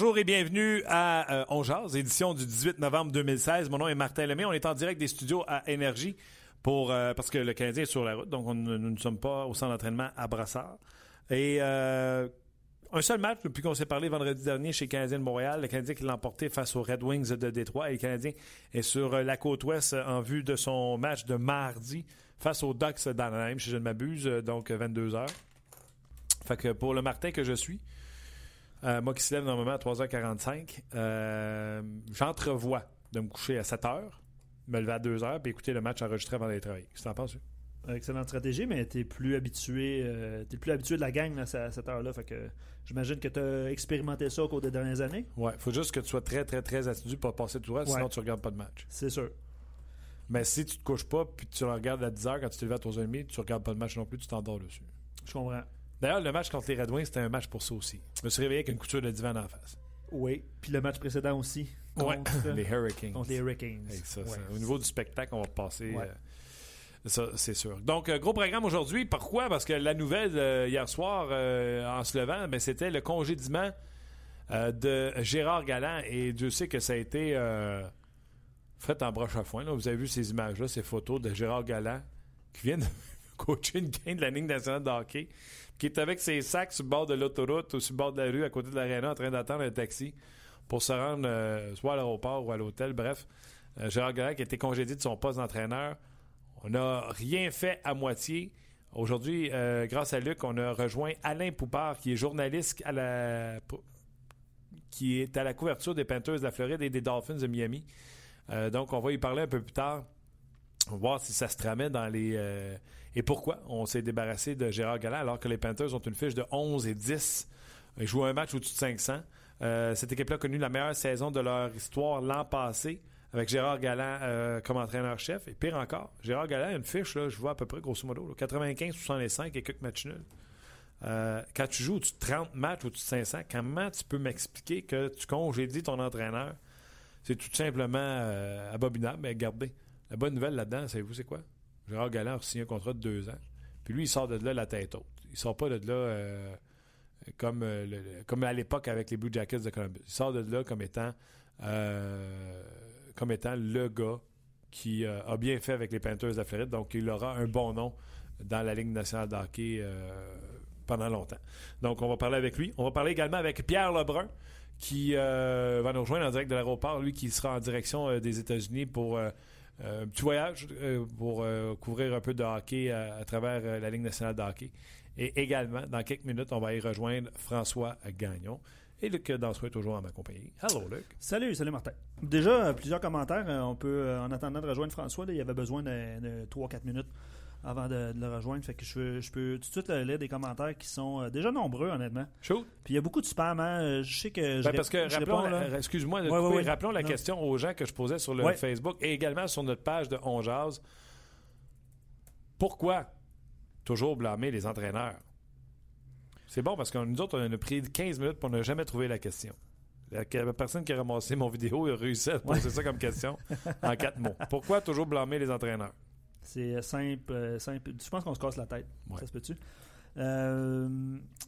Bonjour et bienvenue à euh, On Jazz, édition du 18 novembre 2016. Mon nom est Martin Lemay. On est en direct des studios à Énergie pour, euh, parce que le Canadien est sur la route, donc on- nous ne sommes pas au centre d'entraînement à Brassard. Et euh, un seul match depuis qu'on s'est parlé vendredi dernier chez le Canadien de Montréal. Le Canadien qui l'a emporté face aux Red Wings de Détroit. Et le Canadien est sur euh, la côte ouest en vue de son match de mardi face aux Ducks d'Anaheim, si je ne m'abuse, donc 22 h Fait que pour le Martin que je suis, euh, moi qui se lève normalement à 3h45, euh, j'entrevois de me coucher à 7h, me lever à 2h, puis écouter le match enregistré avant d'aller travailler. Qu'est-ce que t'en penses? Excellente stratégie, mais t'es plus habitué, euh, t'es plus habitué de la gang là, à cette heure-là. Fait que j'imagine que t'as expérimenté ça au cours des dernières années. Ouais, faut juste que tu sois très, très, très assidu pour passer tout droit, sinon tu regardes pas de match. C'est sûr. Mais si tu te couches pas, puis tu le regardes à 10h quand tu te lèves à 3h30, tu regardes pas de match non plus, tu t'endors dessus. Je comprends. D'ailleurs, le match contre les Red Wings, c'était un match pour ça aussi. Je me suis réveillé avec une couture de divan en face. Oui. Puis le match précédent aussi. Ouais, Contre, les Hurricanes. contre les Hurricanes. Hey, ça, Ouais. ça, au niveau du spectacle, on va passer. Ouais. euh, ça, c'est sûr. Donc, euh, gros programme aujourd'hui. Pourquoi? Parce que la nouvelle euh, hier soir, euh, en se levant, ben, c'était le congédiement de Gérard Galland. Et Dieu sait que ça a été fait en broche à foin. là. Vous avez vu ces images-là, ces photos de Gérard Galland qui vient de coacher une de la Ligue nationale de hockey, qui est avec ses sacs sur le bord de l'autoroute ou sur le bord de la rue à côté de l'aréna en train d'attendre un taxi pour se rendre euh, soit à l'aéroport ou à l'hôtel. Bref, euh, Gérard Galland qui a été congédié de son poste d'entraîneur. On n'a rien fait à moitié. Aujourd'hui, euh, grâce à Luc, on a rejoint Alain Poupard, qui est journaliste à la, qui est à la couverture des Panthers de la Floride et des Dolphins de Miami. Euh, donc, on va y parler un peu plus tard. On va voir si ça se tramait dans les. euh, et pourquoi on s'est débarrassé de Gérard Galland alors que les Panthers ont une fiche de 11 et 10. Ils jouent un match au-dessus de 500. Euh, cette équipe-là a connu la meilleure saison de leur histoire l'an passé avec Gérard Galland euh, comme entraîneur-chef. Et pire encore, Gérard Galland a une fiche, là, je vois à peu près grosso modo, 95-65 et quelques matchs nuls. Quand tu joues au-dessus de 30 matchs au-dessus de 500, comment tu peux m'expliquer que tu congédies ton entraîneur? C'est tout simplement abominable. Mais regardez, la bonne nouvelle là-dedans, savez-vous c'est quoi? Gérard Galland a signé un contrat de deux ans. Puis lui, il sort de là la tête haute. Il sort pas de là euh, comme, euh, comme à l'époque avec les Blue Jackets de Columbus. Il sort de là comme étant, euh, comme étant le gars qui a bien fait avec les Panthers de Floride. Donc, il aura un bon nom dans la Ligue nationale de hockey euh, pendant longtemps. Donc, on va parler avec lui. On va parler également avec Pierre Lebrun, qui va nous rejoindre en direct de l'aéroport, lui qui sera en direction des États-Unis pour euh, petit voyage euh, pour euh, couvrir un peu de hockey à, travers euh, la Ligue nationale de hockey. Et également, dans quelques minutes, on va y rejoindre François Gagnon. Et Luc Dansereau est toujours en ma compagnie. Hello, Luc. Salut, salut Martin. Déjà, plusieurs commentaires. On peut, en attendant de rejoindre François, il y avait besoin de, de 3-4 minutes avant de, de le rejoindre. Fait que je, peux tout de suite euh, lire des commentaires qui sont euh, déjà nombreux, honnêtement. Shoot. Puis il y a beaucoup de spam. Hein? Euh, Je sais que. je Ben, parce que, rappelons, la- excuse-moi de Ouais, couper, ouais, ouais. rappelons la Non. question aux gens que je posais sur le. Facebook et également sur notre page de On Jazz. Pourquoi toujours blâmer les entraîneurs? C'est bon parce que nous autres, on a pris 15 minutes pour ne jamais trouver la question. La, la personne qui a ramassé mon vidéo a réussi à poser ça comme question en quatre mots. Pourquoi toujours blâmer les entraîneurs? C'est simple, euh, simple. Je pense qu'on se casse la tête. Ouais. Ça se peut-tu? Euh,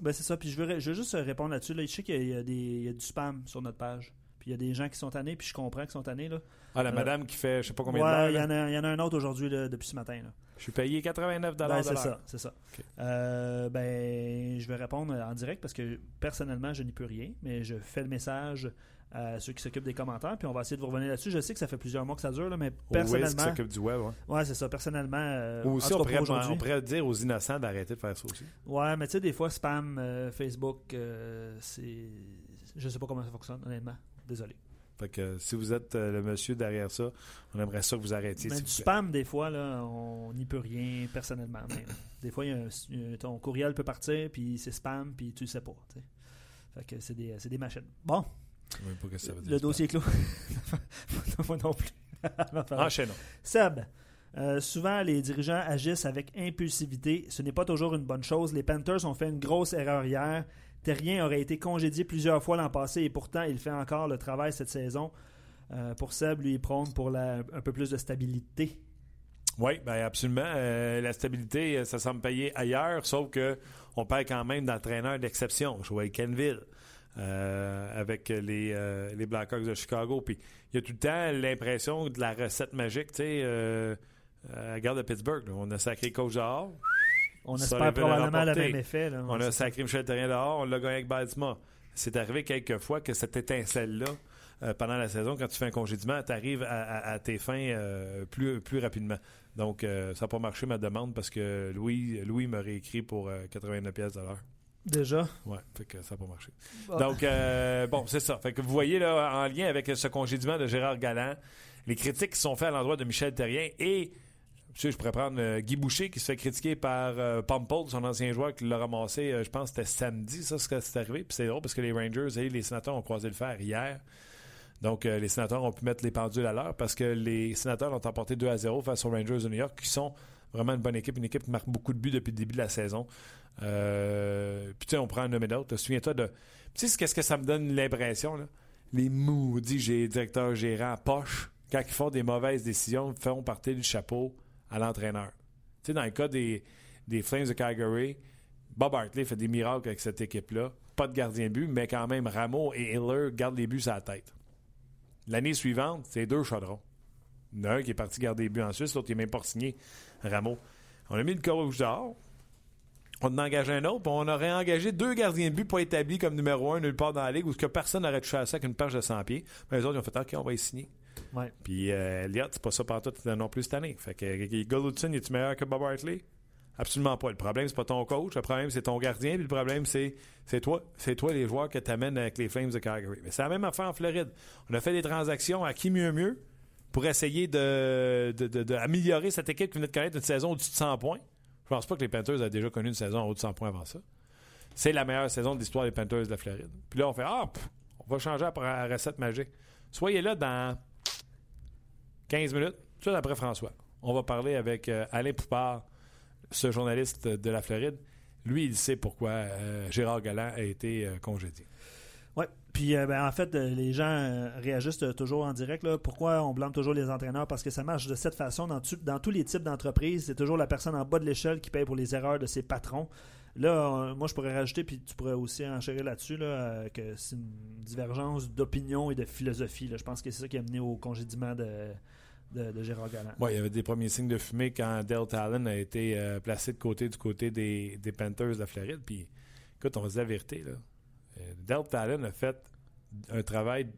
ben c'est ça. Puis je veux, je veux juste répondre là-dessus. Là. Je sais qu'il y a, des, il y a du spam sur notre page. Puis il y a des gens qui sont tannés, puis je comprends qu'ils sont tannés. Là. Ah, la Euh, madame qui fait je sais pas combien Ouais, de il y, en a- il y en a un autre aujourd'hui depuis ce matin. Là. Je suis payé 89 de Ben, c'est ça, c'est ça. Euh, ben, je vais répondre en direct parce que personnellement, je n'y peux rien, mais je fais le message à ceux qui s'occupent des commentaires, puis on va essayer de vous revenir là-dessus. Je sais que ça fait plusieurs mois que ça dure, là, mais personnellement, s'occupe du web. ouais. ouais, c'est ça. Personnellement, euh, Ou aussi, on pourrait, on pourrait dire aux innocents d'arrêter de faire ça aussi. Ouais, mais tu sais, des fois, spam, euh, Facebook, euh, c'est. Je sais pas comment ça fonctionne, honnêtement. Désolé. Fait que si vous êtes euh, le monsieur derrière ça, on aimerait ça que vous arrêtiez. Mais du plaît. spam, des fois, là, on n'y peut rien personnellement. Mais des fois, y a un- ton courriel peut partir, puis c'est spam, puis tu le sais pas. tu sais. Fait que c'est des, c'est des machines. Bon, même pas ce que ça veut dire, le dossier est clos. Moi non plus. Non, pardon. Enchaînons. Seb, euh, souvent les dirigeants agissent avec impulsivité. Ce n'est pas toujours une bonne chose. Les Panthers ont fait une grosse erreur hier. Terrien aurait été congédié plusieurs fois l'an passé et pourtant il fait encore le travail cette saison. Euh, pour Seb, lui, il prône pour la- un peu plus de stabilité. Oui, ben absolument. Euh, la stabilité, ça semble payer ailleurs, sauf que on perd quand même d'entraîneurs d'exception. Je voyais Kenville euh, avec les, euh, les Blackhawks de Chicago. Puis il y a tout le temps l'impression de la recette magique, tu sais, euh, à la gare de Pittsburgh. là. On a sacré coach dehors, On espère probablement le même effet. là. on a sacré Michel Terrien dehors, on l'a gagné avec Baltimore. C'est arrivé quelques fois que cette étincelle-là, euh, pendant la saison, quand tu fais un congédiement, tu arrives à, à- à tes fins euh, plus, plus rapidement. Donc, euh, ça n'a pas marché ma demande parce que Louis, Louis m'a réécrit pour euh, 89 pièces de l'heure. Déjà? Ouais, fait que ça n'a pas marché. Donc, euh, bon, c'est ça. Fait que vous voyez, là, en lien avec ce congédiement de Gérard Galland, les critiques qui sont faites à l'endroit de Michel Terrien et, tu sais, je pourrais prendre euh, Guy Boucher qui se fait critiquer par euh, son ancien joueur qui l'a ramassé, euh, je pense c'était samedi, ça, c'est arrivé. Puis c'est drôle parce que les Rangers et les sénateurs ont croisé le fer hier. Donc, euh, les sénateurs ont pu mettre les pendules à l'heure parce que les sénateurs ont emporté 2 à 0 face aux Rangers de New York, qui sont vraiment une bonne équipe, une équipe qui marque beaucoup de buts depuis le début de la saison. Euh, puis, tu sais, on prend un nommé d'autre. Souviens-toi de. Tu sais, qu'est-ce que ça me donne l'impression, là? Les maudits j'ai directeurs gérants poche, quand ils font des mauvaises décisions, font partir du chapeau à l'entraîneur. Tu sais, dans le cas des, des Flames de Calgary, Bob Hartley fait des miracles avec cette équipe-là. Pas de gardien de but, mais quand même, Rameau et Hiller gardent les buts à la tête. L'année suivante, c'est deux chaudrons. Il y en a un qui est parti garder les buts en Suisse, l'autre n'est même pas signé, Rameau. On a mis le coach dehors. On en a engagé un autre, puis on aurait engagé deux gardiens de but pas établis comme numéro un nulle part dans la ligue où que personne n'aurait touché à ça avec une page de 100 pieds. Mais les autres, ils ont fait OK, on va y signer. Ouais. Puis euh, Elliott, c'est pas ça partout non plus cette année. Fait que Goldson, est-tu meilleur que Bob Hartley? Absolument pas. Le problème, c'est pas ton coach. Le problème, c'est ton gardien. Puis le problème, c'est, c'est toi. C'est toi les joueurs que tu amènes avec les Flames de Calgary. Mais c'est la même affaire en Floride. On a fait des transactions à qui mieux mieux pour essayer de, de, cette équipe qui venait de connaître une saison au-dessus de 100 points. Je pense pas que les Panthers aient déjà connu une saison en haut de 100 points avant ça. C'est la meilleure saison de l'histoire des Panthers de la Floride. Puis là, on fait Ah, on va changer la recette magique. Soyez là dans 15 minutes, tout après François. On va parler avec euh, Alain Poupard, ce journaliste de la Floride. Lui, il sait pourquoi euh, Gérard Galland a été euh, congédié. Puis euh, ben, en fait, euh, les gens euh, réagissent toujours en direct. Là. Pourquoi on blâme toujours les entraîneurs? Parce que ça marche de cette façon dans, tu- dans tous les types d'entreprises. C'est toujours la personne en bas de l'échelle qui paye pour les erreurs de ses patrons. Là, moi, je pourrais rajouter, puis tu pourrais aussi enchérir là-dessus, là, que c'est une divergence d'opinion et de philosophie. là. Je pense que c'est ça qui a mené au congédiement de, de, Gérard Galland. Ouais, il y avait des premiers signes de fumée quand Dale Talon a été placé de côté du côté des, des Panthers de la Floride. Puis, écoute, on se la vérité. Là. Euh, Dale Talon a fait un travail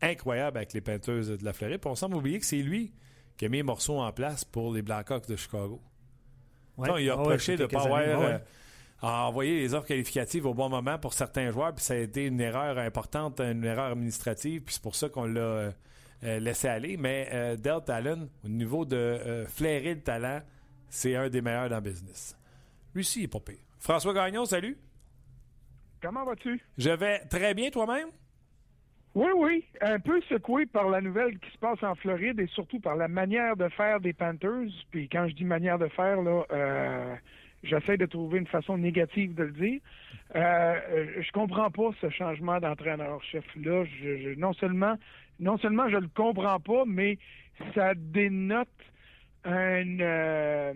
incroyable avec les Panthers de la Floride. Puis on semble oublier que c'est lui qui a mis les morceaux en place pour les Blackhawks de Chicago. Ouais. Non, il a Ah reproché de ne pas avoir ouais, euh, envoyé les offres qualificatives au bon moment pour certains joueurs, puis ça a été une erreur importante, une erreur administrative, puis c'est pour ça qu'on l'a euh, euh, laissé aller. Mais Dale Talon, au niveau de flairer le talent, c'est un des meilleurs dans le business. Lui aussi, il est pas pire. François Gagnon, salut. Comment vas-tu? Je vais très bien toi-même? Oui, oui. Un peu secoué par la nouvelle qui se passe en Floride et surtout par la manière de faire des Panthers. Puis quand je dis manière de faire, là, euh, j'essaie de trouver une façon négative de le dire. Euh, euh, je comprends pas ce changement d'entraîneur-chef-là. Je, je- non seulement non seulement je le comprends pas, mais ça dénote une, euh,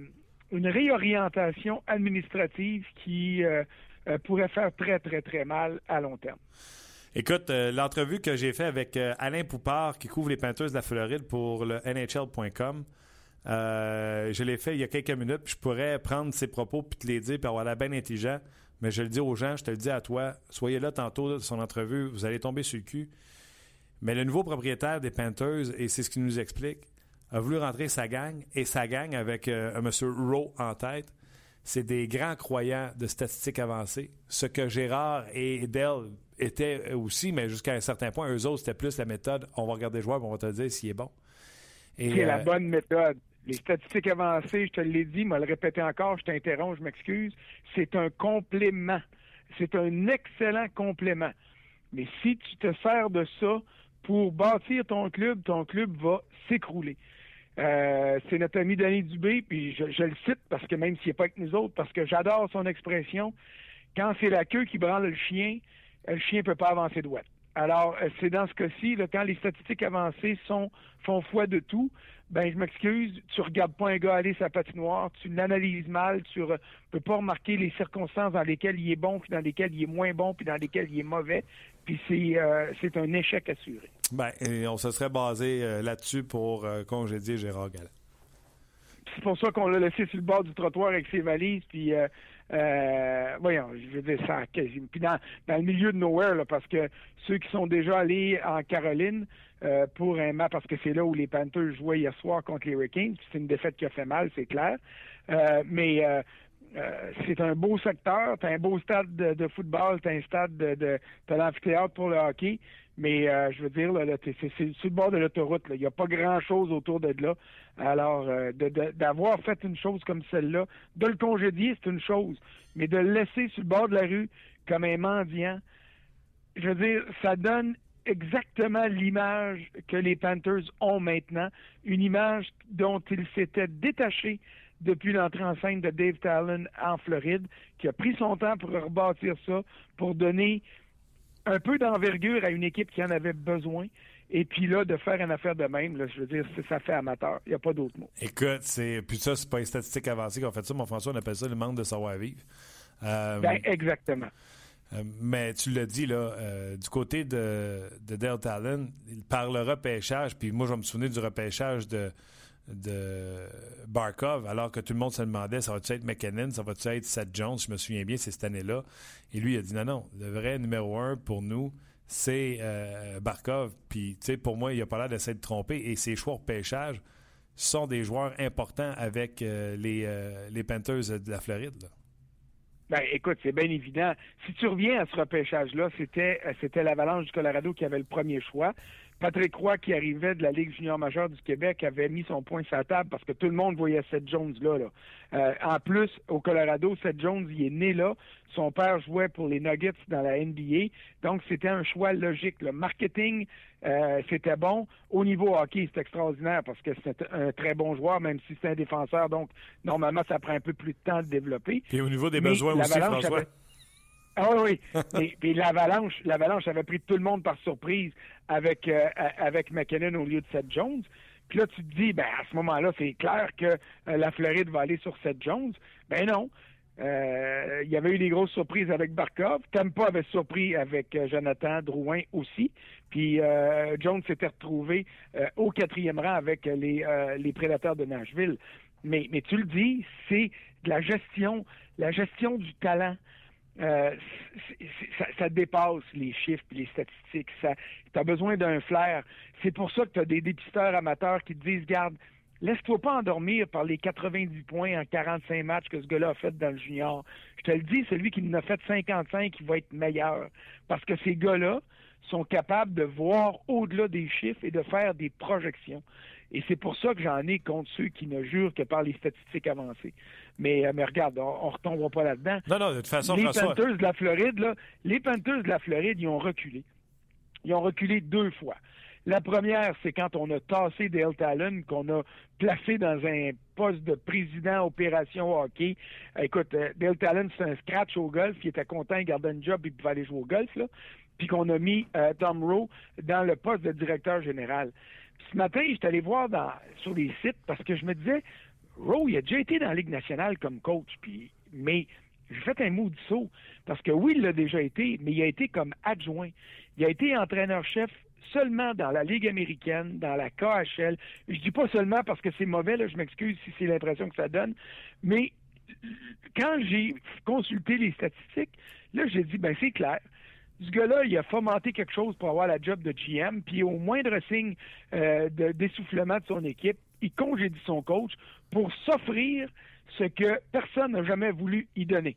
une réorientation administrative qui euh, euh, pourrait faire très, très, très mal à long terme. Écoute, euh, l'entrevue que j'ai faite avec euh, Alain Poupard, qui couvre les Panthers de la Floride pour le NHL.com, je l'ai fait il y a quelques minutes, puis je pourrais prendre ses propos puis te les dire, puis avoir l'air bien intelligent, mais je le dis aux gens, je te le dis à toi, soyez là tantôt de son entrevue, vous allez tomber sur le cul. Mais le nouveau propriétaire des Panthers, et c'est ce qu'il nous explique, a voulu rentrer sa gang, et sa gang avec un monsieur Rowe en tête, c'est des grands croyants de statistiques avancées. Ce que Gérard et Dell était aussi, mais jusqu'à un certain point, eux autres, c'était plus la méthode on va regarder le joueur et on va te dire s'il est bon. C'est la bonne méthode. Les statistiques avancées, je te l'ai dit, moi le répéter encore, je t'interromps, je m'excuse, c'est un complément. C'est un excellent complément. Mais si tu te sers de ça pour bâtir ton club, ton club va s'écrouler. Euh, c'est notre ami Denis Dubé, puis je, le cite parce que même s'il n'est pas avec nous autres, parce que j'adore son expression, quand c'est la queue qui branle le chien, le chien ne peut pas avancer droit. Alors, euh, c'est dans ce cas-ci, quand les statistiques avancées sont, font foi de tout, ben je m'excuse, tu regardes pas un gars aller sa patinoire, tu l'analyses mal, tu ne peux pas remarquer les circonstances dans lesquelles il est bon, puis dans lesquelles il est moins bon, puis dans lesquelles il est mauvais, puis euh, c'est un échec assuré. Ben, et on se serait basé euh, là-dessus pour euh, congédier Gérard Galland. C'est pour ça qu'on l'a laissé sur le bord du trottoir avec ses valises, puis voyons, je veux dire ça, puis dans, dans le milieu de nowhere, parce que ceux qui sont déjà allés en Caroline, euh, pour un match parce que c'est là où les Panthers jouaient hier soir contre les Hurricanes. C'est une défaite qui a fait mal, c'est clair. Euh, mais euh, c'est un beau secteur, t'as un beau stade de, football, t'as un stade de, de t'as l'amphithéâtre pour le hockey, mais je veux dire, là, c'est, sur le bord de l'autoroute, il n'y a pas grand-chose autour de là. Alors, d'avoir fait une chose comme celle-là, de le congédier, c'est une chose, mais de le laisser sur le bord de la rue comme un mendiant, je veux dire, ça donne exactement l'image que les Panthers ont maintenant, une image dont ils s'étaient détachés depuis l'entrée en scène de Dave Talon en Floride, qui a pris son temps pour rebâtir ça, pour donner un peu d'envergure à une équipe qui en avait besoin. Et puis là, de faire une affaire de même, je veux dire, ça fait amateur. Il n'y a pas d'autre mot. Écoute, c'est. Puis ça, c'est pas une statistique avancée qu'on fait ça. Mon François, on appelle ça le manque de savoir-vivre. Euh, ben, exactement. Euh, mais tu l'as dit, là, euh, du côté de, de Dale Talon, il parle le repêchage, puis moi, je me souvenir du repêchage de, de Barkov, alors que tout le monde se demandait, ça va-tu être McKinnon, ça va-tu être Seth Jones, je me souviens bien, c'est cette année-là. Et lui, il a dit non, non, le vrai numéro un pour nous, c'est euh, Barkov. Puis, tu sais, pour moi, il a pas l'air d'essayer de tromper. Et ses choix au repêchage sont des joueurs importants avec les, les Panthers de la Floride. Là. Ben, écoute, c'est bien évident. Si tu reviens à ce repêchage-là, c'était, euh, c'était l'Avalanche du Colorado qui avait le premier choix. Patrick Roy, qui arrivait de la Ligue junior majeure du Québec, avait mis son point sur la table parce que tout le monde voyait Seth Jones là. Euh, en plus, au Colorado, Seth Jones, il est né là. Son père jouait pour les Nuggets dans la NBA. Donc, c'était un choix logique. Le marketing, euh, c'était bon. Au niveau hockey, c'est extraordinaire parce que c'est un très bon joueur, même si c'est un défenseur. Donc, normalement, ça prend un peu plus de temps de développer. Et au niveau des besoins aussi, François. Ah oui, oui. Et, l'avalanche, l'avalanche avait pris tout le monde par surprise avec euh, avec McKinnon au lieu de Seth Jones. Puis là, tu te dis, ben à ce moment-là, c'est clair que euh, la Floride va aller sur Seth Jones. Ben non. Euh, il y avait eu des grosses surprises avec Barkov. Tampa avait surpris avec Jonathan Drouin aussi. Puis Jones s'était retrouvé au quatrième rang avec les, les prédateurs de Nashville. Mais, mais tu le dis, c'est de la gestion, la gestion du talent. Euh, ça, dépasse les chiffres et les statistiques. Tu as besoin d'un flair. C'est pour ça que tu as des dépisteurs amateurs qui te disent, garde, laisse-toi pas endormir par les 90 points en 45 matchs que ce gars-là a fait dans le junior. Je te le dis, celui qui en a fait 55, il va être meilleur. Parce que ces gars-là sont capables de voir au-delà des chiffres et de faire des projections. Et c'est pour ça que j'en ai contre ceux qui ne jurent que par les statistiques avancées. Mais, euh, mais regarde, on, ne retombera pas là-dedans. Non, non, de toute façon, les François... Panthers de la Floride, là, les Panthers de la Floride, ils ont reculé. Ils ont reculé deux fois. La première, c'est quand on a tassé Dale Talon, qu'on a placé dans un poste de président opération hockey. Écoute, euh, Dale Talon, c'est un scratch au golf. Il était content, il gardait un job, il pouvait aller jouer au golf. Là. Puis qu'on a mis euh, Tom Rowe dans le poste de directeur général. Ce matin, je suis allé voir sur les sites parce que je me disais, Rowe, il a déjà été dans la Ligue nationale comme coach, puis, mais j'ai fait un mot du saut, parce que oui, il l'a déjà été, mais il a été comme adjoint. Il a été entraîneur-chef seulement dans la Ligue américaine, dans la KHL. Je dis pas seulement parce que c'est mauvais, je m'excuse si c'est l'impression que ça donne, mais quand j'ai consulté les statistiques, là, j'ai dit, ben c'est clair. Ce gars-là, il a fomenté quelque chose pour avoir la job de GM, puis au moindre signe euh, d'essoufflement de son équipe, il congédie son coach pour s'offrir ce que personne n'a jamais voulu y donner.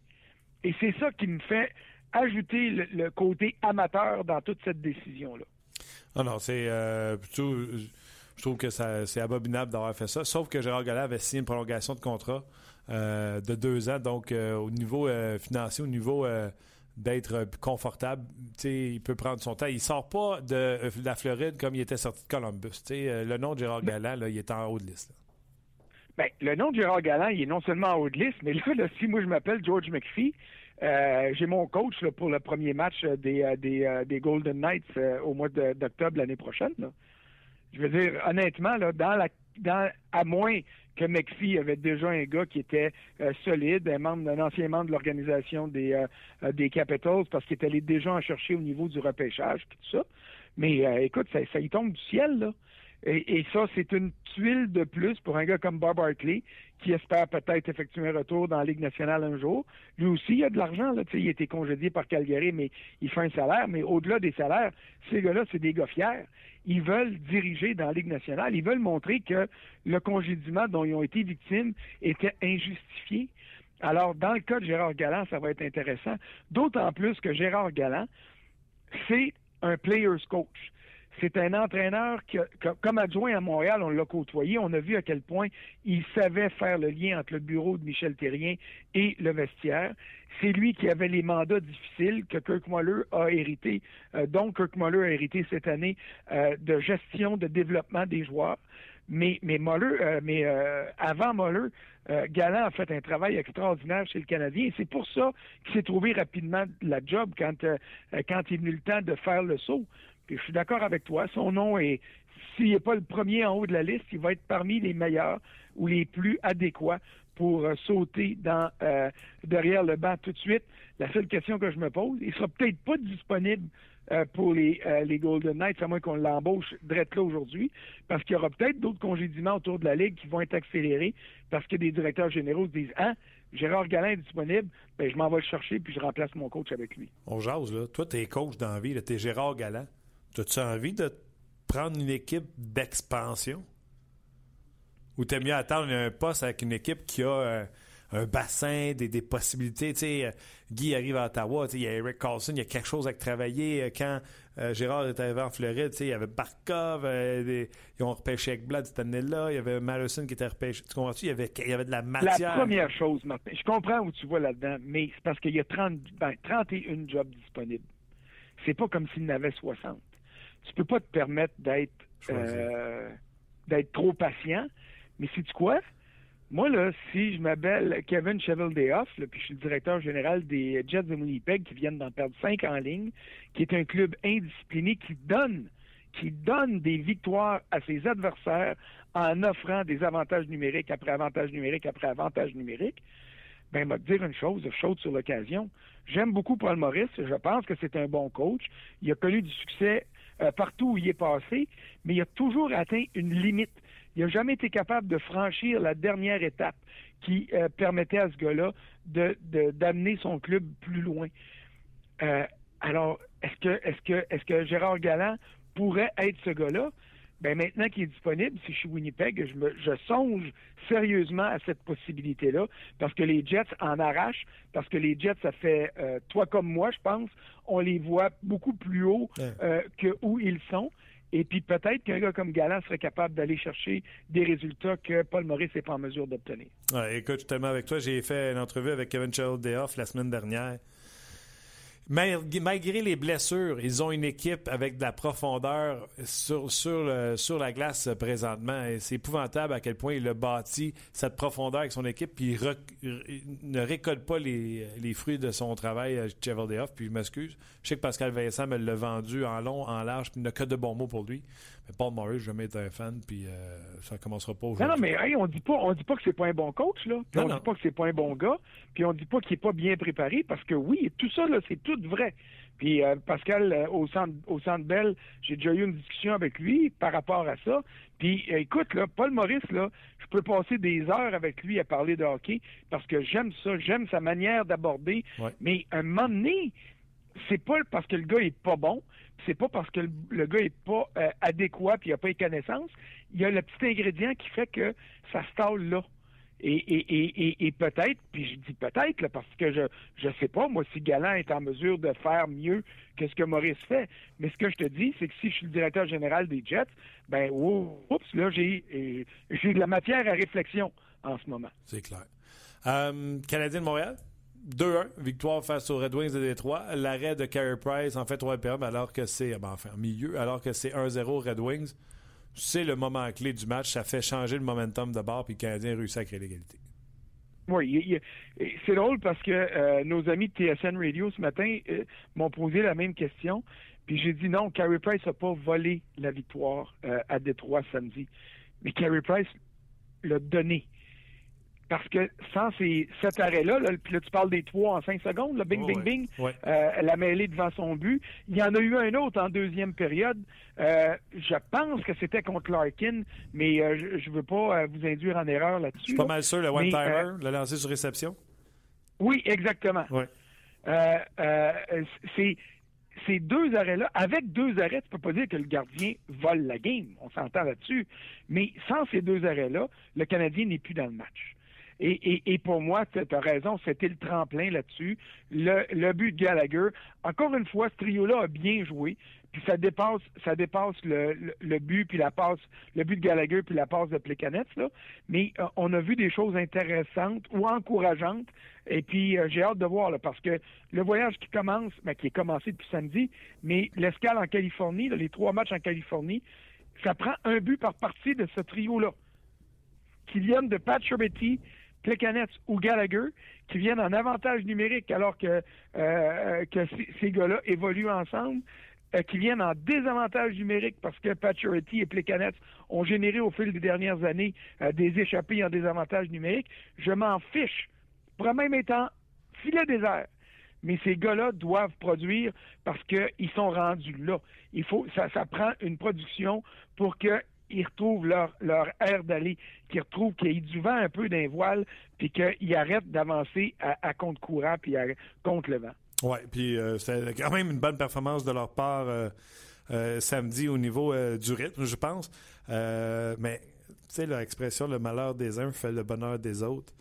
Et c'est ça qui me fait ajouter le, côté amateur dans toute cette décision-là. Non, non, c'est euh, plutôt. Je trouve que c'est abominable d'avoir fait ça. Sauf que Gérard Galland avait signé une prolongation de contrat euh, de deux ans. Donc, au niveau financier, au niveau d'être confortable, il peut prendre son temps. Il sort pas de, la Floride comme il était sorti de Columbus. le nom de Gérard Galland, là, il est en haut de liste. Bien, le nom de Gérard Galland, il est non seulement en haut de liste, mais là, si moi je m'appelle George McPhee, euh, j'ai mon coach pour le premier match euh, des, euh, des, Golden Knights au mois d'octobre l'année prochaine. Je veux dire, honnêtement, là, dans la, à moins que McPhee avait déjà un gars qui était solide, un, membre, un ancien membre de l'organisation des, des Capitals, parce qu'il est allé déjà en chercher au niveau du repêchage, tout ça. Mais écoute, ça, ça y tombe du ciel, là. Et, ça, c'est une tuile de plus pour un gars comme Bob Hartley, qui espère peut-être effectuer un retour dans la Ligue nationale un jour. Lui aussi, il a de l'argent. Là. Il a été congédié par Calgary, mais il fait un salaire. Mais au-delà des salaires, ces gars-là, c'est des gars fiers. Ils veulent diriger dans la Ligue nationale. Ils veulent montrer que le congédiement dont ils ont été victimes était injustifié. Alors, dans le cas de Gérard Galland, ça va être intéressant. D'autant plus que Gérard Galland, c'est un player's coach. C'est un entraîneur qui, comme adjoint à Montréal, on l'a côtoyé. On a vu à quel point il savait faire le lien entre le bureau de Michel Terrien et le vestiaire. C'est lui qui avait les mandats difficiles que Kirk Muller a hérité. Euh, donc, Kirk Muller a hérité cette année euh, de gestion, de développement des joueurs. Mais, mais, euh, mais avant Muller, Galland a fait un travail extraordinaire chez le Canadien. C'est pour ça qu'il s'est trouvé rapidement la job quand, quand il est venu le temps de faire le saut je suis d'accord avec toi. Son nom est, s'il n'est pas le premier en haut de la liste, il va être parmi les meilleurs ou les plus adéquats pour euh, sauter euh, derrière le banc tout de suite. La seule question que je me pose, il sera peut-être pas disponible euh, pour les, Golden Knights, à moins qu'on l'embauche direct là aujourd'hui, parce qu'il y aura peut-être d'autres congédiements autour de la Ligue qui vont être accélérés parce que des directeurs généraux se disent Ah, Gérard Galin est disponible, ben, je m'en vais le chercher puis je remplace mon coach avec lui. On jase, là. Toi, tu es coach dans la vie, tu es Gérard Galin. As-tu envie de prendre une équipe d'expansion? Ou t'aimes mieux attendre un poste avec une équipe qui a euh, un bassin, des, possibilités? Tu sais, euh, Guy arrive à Ottawa, il y a Eric Carlson, il y a quelque chose à travailler. Euh, quand Gérard est arrivé en Floride, il y avait Barkov, ils ont repêché avec Blad cette année-là, il y avait Madison qui était repêché. Tu comprends-tu? Il y avait, il y avait de la matière. La première chose, Martin, je comprends où tu vois là-dedans, mais c'est parce qu'il y a 30, ben, 31 jobs disponibles. C'est pas comme s'il n'avait 60 tu peux pas te permettre d'être euh, d'être trop patient. Mais c'est tu quoi? Moi, là, si je m'appelle Kevin Cheveldayoff, puis je suis le directeur général des Jets de Winnipeg qui viennent d'en perdre cinq en ligne, qui est un club indiscipliné qui donne qui donne des victoires à ses adversaires en offrant des avantages numériques après avantages numériques après avantages numériques, ben, m'a dire une chose, chaude sur l'occasion. J'aime beaucoup Paul Maurice. Je pense que c'est un bon coach. Il a connu du succès euh, partout où il est passé, mais il a toujours atteint une limite. Il n'a jamais été capable de franchir la dernière étape qui euh, permettait à ce gars-là d'amener son club plus loin. Euh, alors, est-ce que, est-ce que, est-ce que Gérard Galland pourrait être ce gars-là? Ben maintenant qu'il est disponible, si je suis Winnipeg, je, me, je songe sérieusement à cette possibilité-là, parce que les Jets en arrachent, parce que les Jets, ça fait, euh, toi comme moi, je pense, on les voit beaucoup plus haut euh, que où ils sont. Et puis peut-être qu'un gars comme Galland serait capable d'aller chercher des résultats que Paul Maurice n'est pas en mesure d'obtenir. Ouais, écoute, je suis tellement avec toi. J'ai fait une entrevue avec Kevin Charles la semaine dernière. Malgré les blessures, ils ont une équipe avec de la profondeur sur, la glace présentement. C'est épouvantable à quel point il a bâti cette profondeur avec son équipe, puis il, ne récolte pas les, fruits de son travail à Cheveldayoff. Puis je m'excuse. Je sais que Pascal Vincent me l'a vendu en long, en large, puis il n'a que de bons mots pour lui. Paul Murray, je vais jamais un fan, puis euh, ça commencera pas aujourd'hui. Non, non, mais on dit pas, on dit pas que c'est pas un bon coach, là. Puis on dit pas que c'est pas un bon gars, puis on dit pas qu'il est pas bien préparé, parce que oui, tout ça, là, c'est tout vrai. Puis euh, Pascal, euh, au centre au centre Bell, j'ai déjà eu une discussion avec lui par rapport à ça. Puis écoute, là, Paul Maurice, là, je peux passer des heures avec lui à parler de hockey parce que j'aime ça, j'aime sa manière d'aborder. Mais un moment donné, c'est pas parce que le gars est pas bon, c'est pas parce que le, gars est pas euh, adéquat puis il a pas les connaissances. Il y a le petit ingrédient qui fait que ça stalle là. Et, et, et, peut-être, puis je dis peut-être, parce que je je sais pas, moi, si Galant est en mesure de faire mieux que ce que Maurice fait. Mais ce que je te dis, c'est que si je suis le directeur général des Jets, ben, oups, là, j'ai j'ai de la matière à réflexion en ce moment. C'est clair. Euh, Canadien de Montréal? 2-1, victoire face aux Red Wings de Détroit. L'arrêt de Carey Price en fait 3 PM alors que c'est, ben, enfin, milieu, alors que c'est 1-0 Red Wings. C'est le moment clé du match. Ça fait changer le momentum de bord, puis le Canadien réussit à créer l'égalité. Oui, c'est drôle parce que euh, nos amis de TSN Radio ce matin euh, m'ont posé la même question. Puis j'ai dit non, Carey Price n'a pas volé la victoire euh, à Détroit samedi. Mais Carey Price l'a donné. Parce que sans ces, cet arrêt-là, puis là, tu parles des trois en cinq secondes, là, bing, bing, bing, euh, la mêlée devant son but. Il y en a eu un autre en deuxième période. Euh, je pense que c'était contre Larkin, mais euh, je ne veux pas vous induire en erreur là-dessus. Je suis pas mal sûr, le one-timer, le lancer sur réception. Oui, exactement. c'est ces deux arrêts-là, avec deux arrêts, tu peux pas dire que le gardien vole la game. On s'entend là-dessus. Mais sans ces deux arrêts-là, le Canadien n'est plus dans le match. Et, pour moi, tu as raison, c'était le tremplin là-dessus. Le, but de Gallagher, encore une fois, ce trio-là a bien joué. Puis ça dépasse, ça dépasse le, but puis la passe, le but de Gallagher puis la passe de Plekanec, là. Mais euh, on a vu des choses intéressantes ou encourageantes. Et puis euh, j'ai hâte de voir là, parce que le voyage qui commence, ben, qui est commencé depuis samedi, mais l'escale en Californie, les trois matchs en Californie, ça prend un but par partie de ce trio-là. Qui viennent de Pat Sherbetti, Plekanec ou Gallagher qui viennent en avantage numérique alors que, euh, que ces gars-là évoluent ensemble, euh, qui viennent en désavantage numérique parce que Paturity et Plekanec ont généré au fil des dernières années euh, des échappées en désavantage numérique. Je m'en fiche. Même étant filet désert. Mais ces gars-là doivent produire parce qu'ils sont rendus là. Il faut, ça, ça prend une production pour que ils retrouvent leur, leur air d'aller, qu'ils retrouvent qu'il y ait du vent un peu d'un voile, puis qu'ils arrêtent d'avancer à, à compte courant puis à, contre le vent. Oui, puis euh, c'était quand même une bonne performance de leur part euh, euh, samedi au niveau du rythme, je pense. mais tu sais, l'expression le malheur des uns fait le bonheur des autres.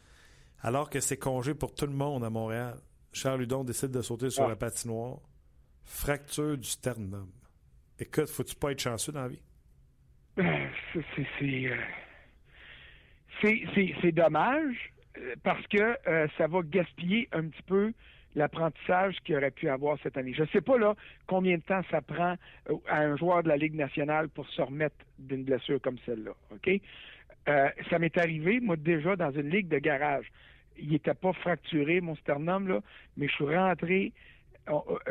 Alors que c'est congé pour tout le monde à Montréal, Charles Hudon décide de sauter sur ah. la patinoire. Fracture du sternum. Écoute, faut-tu pas être chanceux dans la vie? Euh, c'est dommage euh, parce que euh, ça va gaspiller un petit peu l'apprentissage qu'il aurait pu avoir cette année. Je ne sais pas là combien de temps ça prend à un joueur de la Ligue nationale pour se remettre d'une blessure comme celle-là. OK? ça m'est arrivé, moi, déjà dans une ligue de garage. Il n'était pas fracturé, mon sternum, là, mais je suis rentré,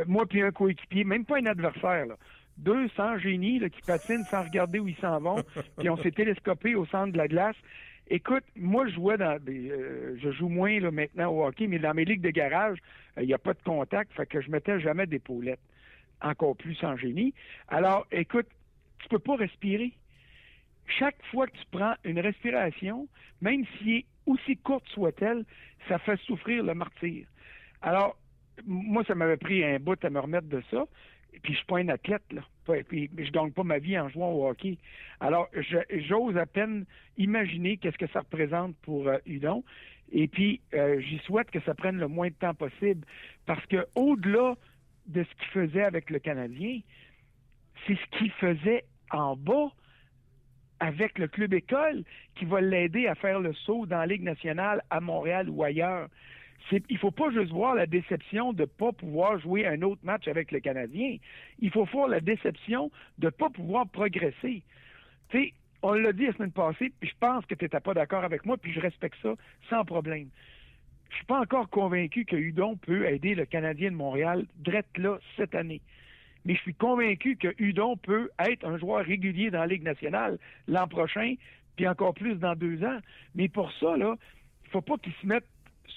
moi puis un coéquipier, même pas un adversaire, là deux sans génie qui patinent sans regarder où ils s'en vont, puis on s'est télescopé au centre de la glace. Écoute, moi, je jouais dans des, euh, je joue moins là, maintenant au hockey, mais dans mes ligues de garage, il euh, n'y a pas de contact, fait que je mettais jamais d'épaulettes. Encore plus sans génie. Alors, écoute, tu peux pas respirer. Chaque fois que tu prends une respiration, même si est aussi courte soit-elle, ça fait souffrir le martyr. Alors, moi, ça m'avait pris un bout à me remettre de ça. Puis je suis pas un athlète, là. Puis, je gagne pas ma vie en jouant au hockey. Alors, j'ose à peine imaginer qu'est-ce que ça représente pour euh, Udon. Et puis, euh, j'y souhaite que ça prenne le moins de temps possible. Parce que au-delà de ce qu'il faisait avec le Canadien, c'est ce qu'il faisait en bas avec le club école qui va l'aider à faire le saut dans la Ligue nationale à Montréal ou ailleurs il faut pas juste voir la déception de ne pas pouvoir jouer un autre match avec le Canadien. Il faut voir la déception de ne pas pouvoir progresser. Tu sais, on l'a dit la semaine passée, puis je pense que tu n'étais pas d'accord avec moi, puis je respecte ça sans problème. Je suis pas encore convaincu que Hudon peut aider le Canadien de Montréal drette là cette année. Mais je suis convaincu que Hudon peut être un joueur régulier dans la Ligue nationale l'an prochain, puis encore plus dans deux ans. Mais pour ça, là, il faut pas qu'il se mette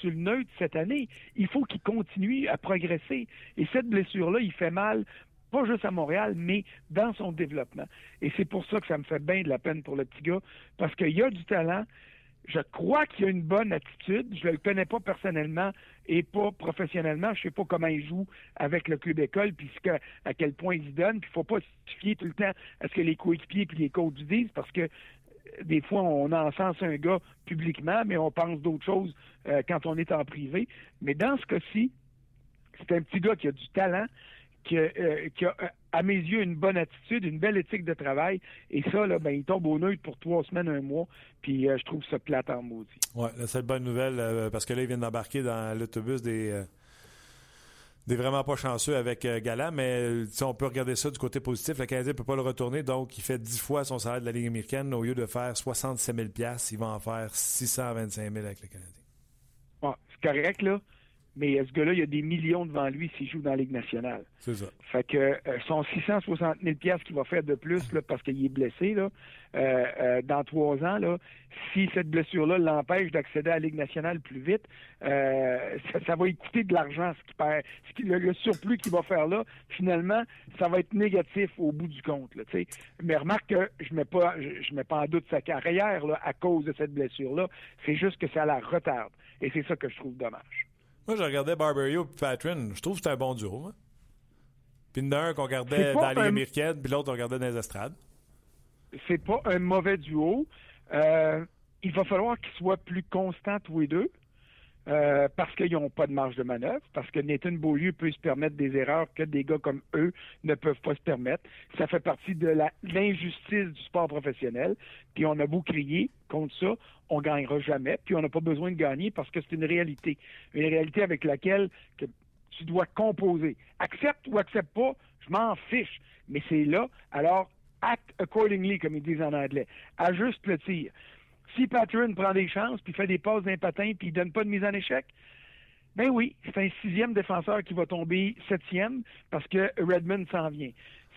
sur le neutre cette année. Il faut qu'il continue à progresser. Et cette blessure-là, il fait mal, pas juste à Montréal, mais dans son développement. Et c'est pour ça que ça me fait bien de la peine pour le petit gars, parce qu'il y a du talent. Je crois qu'il a une bonne attitude. Je ne le connais pas personnellement et pas professionnellement. Je ne sais pas comment il joue avec le club école, puis à quel point il se donne. Puis il ne faut pas se fier tout le temps à ce que les coéquipiers et les coachs disent, parce que des fois, on encense un gars publiquement, mais on pense d'autres choses quand on est en privé. Mais dans ce cas-ci, c'est un petit gars qui a du talent, qui, a, à mes yeux, une bonne attitude, une belle éthique de travail. Et ça, là, ben, il tombe au neutre pour trois semaines, un mois. Puis je trouve ça plate en maudit. Oui, une bonne nouvelle parce que là, il vient d'embarquer dans l'autobus des des vraiment pas chanceux avec euh, Galant, mais on peut regarder ça du côté positif. Le Canadien ne peut pas le retourner, donc il fait 10 fois son salaire de la Ligue américaine. Au lieu de faire 67 000 il va en faire 625 000 avec le Canadien. c'est correct, là. Mais ce gars-là, il y a des millions devant lui s'il joue dans la Ligue nationale. C'est ça. Fait que euh, son 660 000 qu'il va faire de plus là, parce qu'il est blessé là, euh, euh, dans trois ans, là, si cette blessure-là l'empêche d'accéder à la Ligue nationale plus vite, ça, va lui coûter de l'argent, ce qui perd. le, surplus qu'il va faire là, finalement, ça va être négatif au bout du compte. Là, Mais remarque que je mets pas je, mets pas en doute sa carrière là, à cause de cette blessure-là. C'est juste que ça la retarde. Et c'est ça que je trouve dommage. Moi, je regardais Barberio et Patrin. Je trouve que c'était un bon duo. Hein? Puis il qu'on regardait dans Ligue américaine, puis l'autre, on regardait dans les estrades. C'est pas un mauvais duo. Euh, il va falloir qu'ils soient plus constants tous les deux. Euh, parce qu'ils n'ont pas de marge de manœuvre, parce que Nathan Beaulieu peut se permettre des erreurs que des gars comme eux ne peuvent pas se permettre. Ça fait partie de l'injustice du sport professionnel. Puis on a beau crier contre ça, on ne gagnera jamais. Puis on n'a pas besoin de gagner parce que c'est une réalité. Une réalité avec laquelle tu dois composer. Accepte ou accepte pas, je m'en fiche. Mais c'est là, alors act accordingly, comme ils disent en anglais. Ajuste le tir. Si Patron prend des chances, puis fait des passes d'un patin, puis il donne pas de mise en échec, ben oui, c'est un sixième défenseur qui va tomber septième parce que Redmond s'en vient.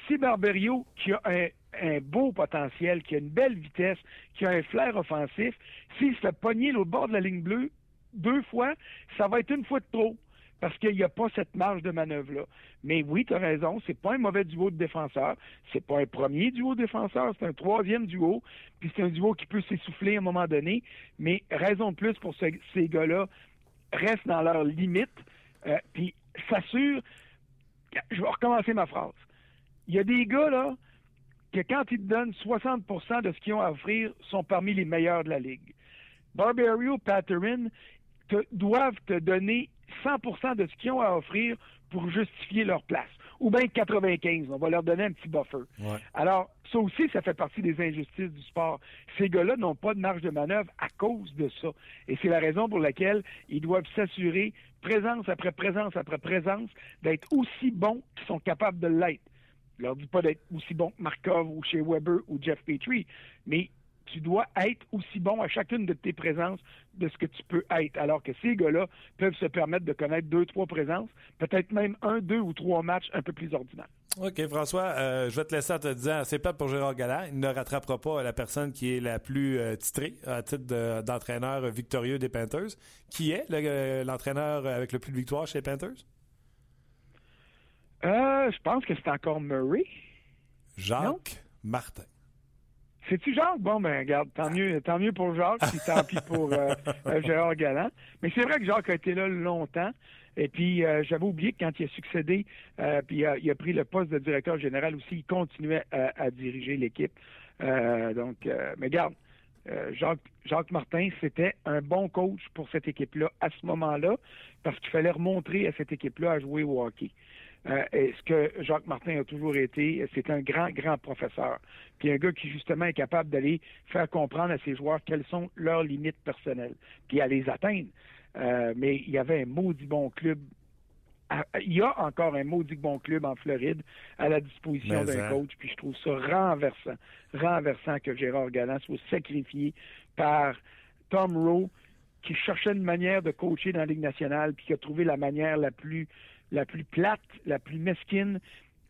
Si Barberio, qui a un, beau potentiel, qui a une belle vitesse, qui a un flair offensif, s'il se fait pogner l'autre bord de la ligne bleue deux fois, ça va être une fois de trop parce qu'il n'y a pas cette marge de manœuvre-là. Mais oui, tu as raison, c'est pas un mauvais duo de défenseurs. C'est pas un premier duo de défenseurs, c'est un troisième duo. Puis c'est un duo qui peut s'essouffler à un moment donné. Mais raison de plus pour ces gars-là, restent dans leurs limites. Euh, puis s'assure. Je vais recommencer ma phrase. Il y a des gars, là, que quand ils te donnent 60% de ce qu'ils ont à offrir, sont parmi les meilleurs de la Ligue. Barbario, Patterin doivent te donner 100% de ce qu'ils ont à offrir pour justifier leur place. Ou bien 95, on va leur donner un petit buffer. Alors, ça aussi, ça fait partie des injustices du sport. Ces gars-là n'ont pas de marge de manœuvre à cause de ça. Et c'est la raison pour laquelle ils doivent s'assurer, présence après présence après présence, d'être aussi bons qu'ils sont capables de l'être. Je leur dis pas d'être aussi bons que Markov ou chez Weber ou Jeff Petrie, mais tu dois être aussi bon à chacune de tes présences de ce que tu peux être. Alors que ces gars-là peuvent se permettre de connaître deux, trois présences, peut-être même un, deux ou trois matchs un peu plus ordinaires. OK, François, euh, je vais te laisser en te disant, c'est pas pour Gérard Galland. Il ne rattrapera pas la personne qui est la plus euh, titrée à titre d'entraîneur victorieux des Panthers. Qui est l'entraîneur avec le plus de victoires chez les Panthers? Euh, je pense que c'est encore Murray. Jacques Martin. C'est-tu Jacques? Bon, ben, regarde, tant mieux, tant mieux pour Jacques, puis tant pis pour euh, euh, Gérard Galland. Mais c'est vrai que Jacques a été là longtemps. Et puis, euh, j'avais oublié que quand il a succédé, puis il a pris le poste de directeur général aussi, il continuait à, diriger l'équipe. donc, mais regarde, Jacques, Jacques Martin, c'était un bon coach pour cette équipe-là à ce moment-là, parce qu'il fallait remontrer à cette équipe-là à jouer au hockey. Euh, ce que Jacques Martin a toujours été, c'est un grand, grand professeur. Puis un gars qui, justement, est capable d'aller faire comprendre à ses joueurs quelles sont leurs limites personnelles, puis à les atteindre. Euh, mais il y avait un maudit bon club. Il y a encore un maudit bon club en Floride à la disposition d'un hein? coach, puis je trouve ça renversant, renversant que Gérard Galland soit sacrifié par Tom Rowe, qui cherchait une manière de coacher dans la Ligue nationale, puis qui a trouvé la manière la plus la plus plate, la plus mesquine,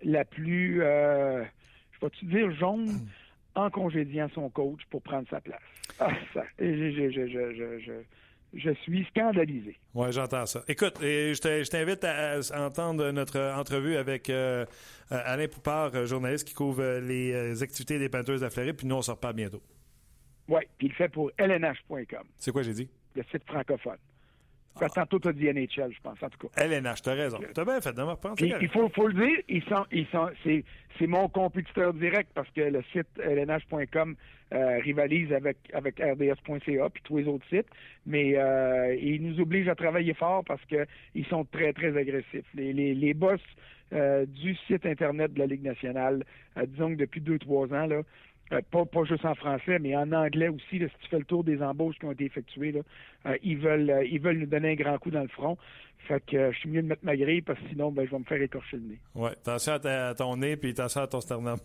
la plus, euh, je vais-tu dire, jaune, en congédiant son coach pour prendre sa place. Ah, ça, je, je, je, je, suis scandalisé. Oui, j'entends ça. Écoute, je t'invite à, entendre notre entrevue avec euh, Alain Poupard, journaliste qui couvre les activités des peinteuses à Fleury, puis nous, on se reparle bientôt. Oui, puis il fait pour lnh.com. C'est quoi j'ai dit? Le site francophone. Ah. Tantôt, tu as dit NHL, je pense, en tout cas. LNH, tu as raison. Tu as bien fait de me reprendre. Il faut, faut, le dire, ils sont, ils sont, c'est, c'est mon compétiteur direct parce que le site lnh.com euh, rivalise avec, avec rds.ca puis tous les autres sites, mais euh, ils nous obligent à travailler fort parce qu'ils sont très, très agressifs. Les, les, les boss euh, du site Internet de la Ligue nationale, euh, disons que depuis deux, trois ans, là, euh, pas, pas, juste en français, mais en anglais aussi, là, si tu fais le tour des embauches qui ont été effectuées, là, euh, ils veulent euh, ils veulent nous donner un grand coup dans le front. Fait que je suis mieux de mettre ma grille parce que sinon, ben, je vais me faire écorcher le nez. Oui, attention à, ton nez puis attention à ton sternum.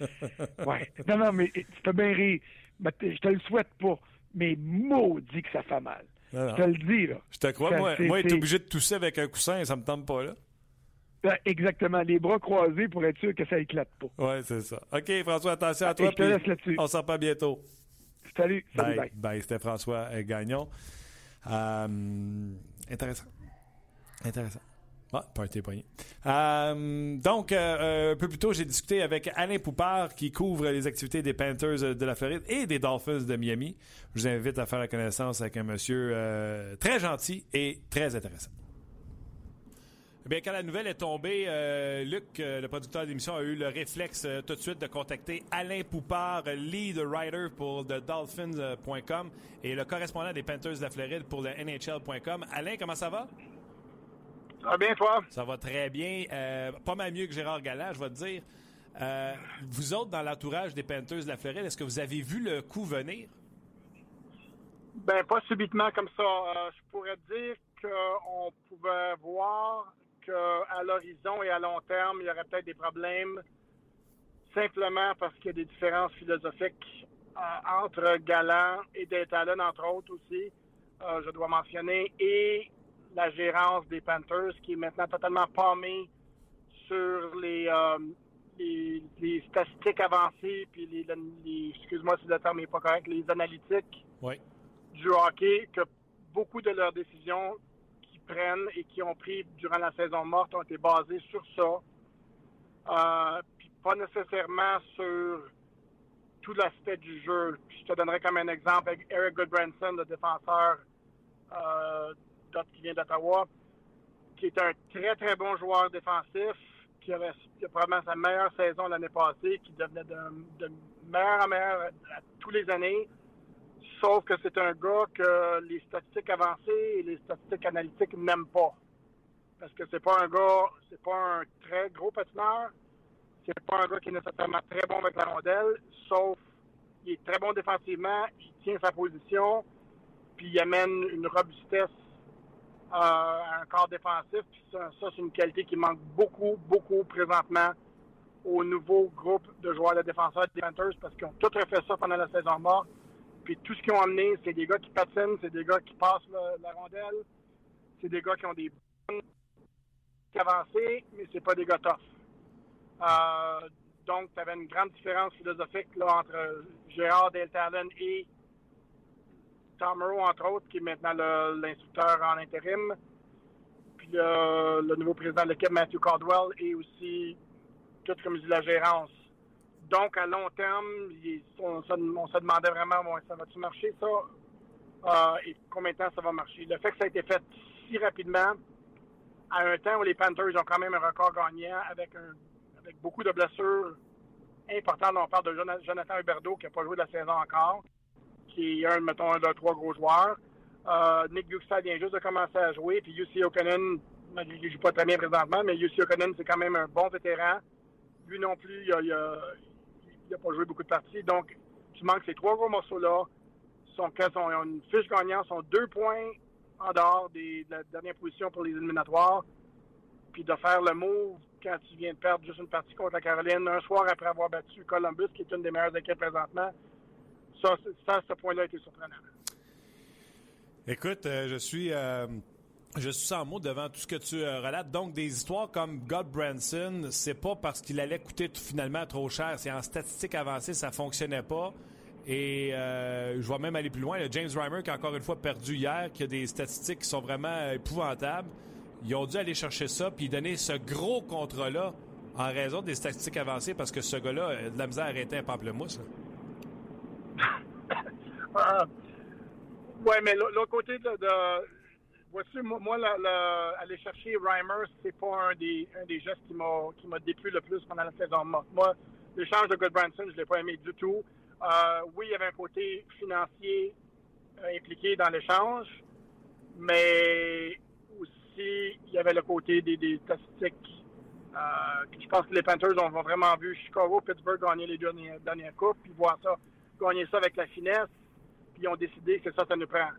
oui. Non, non, mais tu peux bien rire. Mais je te le souhaite pas. Mais maudit que ça fait mal. Je te le dis, là. Je te crois. moi, moi être obligé de tousser avec un coussin, ça me tente pas, là. Exactement, les bras croisés pour être sûr que ça éclate pas. Oui, c'est ça. OK, François, attention à toi. je te laisse là-dessus. On s'en pas bientôt. Salut. Bye. bye. bye. C'était François Gagnon. Euh, intéressant. Intéressant. Ah, poigné. Euh, donc, euh, un peu plus tôt, j'ai discuté avec Alain Poupard qui couvre les activités des Panthers de la Floride et des Dolphins de Miami. Je vous invite à faire la connaissance avec un monsieur très gentil et très intéressant. Eh bien, quand la nouvelle est tombée, euh, Luc, euh, le producteur de l'émission, a eu le réflexe euh, tout de suite de contacter Alain Poupard, lead writer pour Dolphins.com et le correspondant des Panthers de la Floride pour le NHL.com. Alain, comment ça va? Ça va bien, toi? Ça va très bien. pas mal mieux que Gérard Galland, je vais te dire. vous autres, dans l'entourage des Panthers de la Floride, est-ce que vous avez vu le coup venir? Ben, pas subitement comme ça. je pourrais dire qu'on pouvait voir qu'à l'horizon et à long terme, il y aurait peut-être des problèmes simplement parce qu'il y a des différences philosophiques euh, entre Galant et Deltalon, entre autres aussi, euh, je dois mentionner, et la gérance des Panthers qui est maintenant totalement palmée sur les, euh, les, statistiques avancées, puis les, excuse-moi si le terme n'est pas correct, les analytiques du hockey, que beaucoup de leurs décisions prennent et qui ont pris durant la saison morte ont été basés sur ça. Euh, puis pas nécessairement sur tout l'aspect du jeu. je te donnerai comme un exemple avec Eric Goodbranson, le défenseur euh, qui vient d'Ottawa, qui est un très très bon joueur défensif, qui avait probablement sa meilleure saison l'année passée, qui devenait de, de meilleur en meilleur à, tous les années. Sauf que c'est un gars que les statistiques avancées et les statistiques analytiques n'aiment pas. Parce que c'est pas un gars, c'est pas un très gros patineur. C'est pas un gars qui est nécessairement très bon avec la rondelle, sauf il est très bon défensivement, il tient sa position, puis il amène une robustesse euh, à un corps défensif. ça, c'est une qualité qui manque beaucoup, beaucoup présentement au nouveau groupe de joueurs de défenseurs des Panthers parce qu'ils ont tout refait ça pendant la saison morte. Puis tout ce qu'ils ont amené, c'est des gars qui patinent, c'est des gars qui passent la, rondelle, c'est des gars qui ont des bonnes avancées, mais c'est pas des gars tough. Euh, donc, tu avais une grande différence philosophique là, entre Gérard Deltalon et Tom Rowe, entre autres, qui est maintenant l'instructeur en intérim. Puis le, nouveau président de l'équipe, Matthew Caldwell, et aussi, tout comme je la gérance. Donc, à long terme, on, se demandait vraiment, ça va-tu marcher, ça? Euh, et combien de temps ça va marcher? Le fait que ça a été fait si rapidement, à un temps où les Panthers ont quand même un record gagnant avec, avec beaucoup de blessures importantes. On parle de Jonathan Huberdeau qui n'a pas joué de la saison encore, qui est un, mettons, un de trois gros joueurs. Euh, Nick Bukestad vient juste de commencer à jouer, puis UC O'Connor, il ne joue pas très bien présentement, mais UC O'Connor, c'est quand même un bon vétéran. Lui non plus, il a, n'a pas joué beaucoup de parties. Donc, tu manques ces trois gros morceaux-là. Son, ils ont une fiche gagnante, sont deux points en dehors des, de la dernière position pour les éliminatoires. Puis de faire le move quand tu viens de perdre juste une partie contre la Caroline, un soir après avoir battu Columbus, qui est une des meilleures équipes présentement, ça, ça ce point-là a été surprenant. Écoute, euh, je suis. Euh, je suis sans mots devant tout ce que tu euh, relates. Donc, des histoires comme God Branson, c'est pas parce qu'il allait coûter finalement trop cher. C'est en statistique avancée, ça fonctionnait pas. Et euh, je vais même aller plus loin. Le James Reimer, qui a encore une fois perdu hier, qui a des statistiques qui sont vraiment épouvantables. Ils ont dû aller chercher ça puis donner ce gros contrat-là en raison des statistiques avancées parce que ce gars-là a de la misère à arrêter un pamplemousse. Oui, mais l'autre côté de Voici, moi, aller chercher Reimer, c'est pas un des, un des gestes qui m'a, qui déplu le plus pendant la saison morte. Moi, l'échange de Goodbranson, je l'ai pas aimé du tout. Euh, oui, il y avait un côté financier euh, impliqué dans l'échange, mais aussi, il y avait le côté des, statistiques. Euh, je pense que les Panthers ont vraiment vu Chicago, Pittsburgh gagner les deux dernières coupes, puis voir ça, gagner ça avec la finesse, puis ils ont décidé que ça, ça nous prend.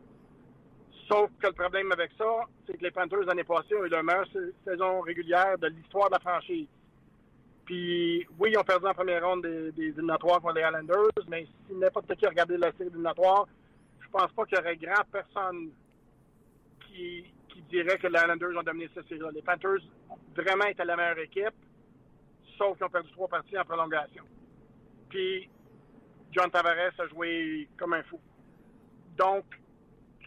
Sauf que le problème avec ça, c'est que les Panthers l'année passée ont eu leur meilleure saison régulière de l'histoire de la franchise. Puis oui, ils ont perdu en première ronde des, des éliminatoires contre les Islanders, mais si n'importe qui a regardé la série éliminatoire, je pense pas qu'il y aurait grand personne qui, qui dirait que les Islanders ont dominé cette série-là. Les Panthers vraiment été la meilleure équipe, sauf qu'ils ont perdu trois parties en prolongation. Puis John Tavares a joué comme un fou. Donc,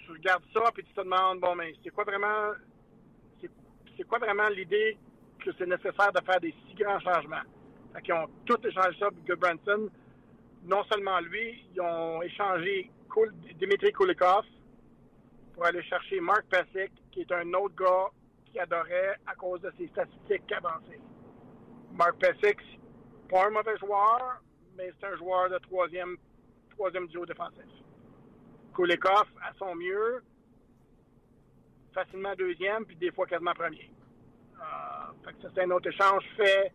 tu regardes ça puis tu te demandes bon mais c'est quoi vraiment c'est quoi vraiment l'idée que c'est nécessaire de faire des si grands changements? Fait ils ont tout échangé ça avec Branson. Non seulement lui, ils ont échangé Dimitri Kulikov pour aller chercher Mark Pesic, qui est un autre gars qui adorait à cause de ses statistiques avancées. Mark Pesic, pas un mauvais joueur, mais c'est un joueur de troisième, troisième duo défensif. Kulikov, à son mieux, facilement deuxième, puis des fois quasiment premier. Euh, c'est un autre échange fait,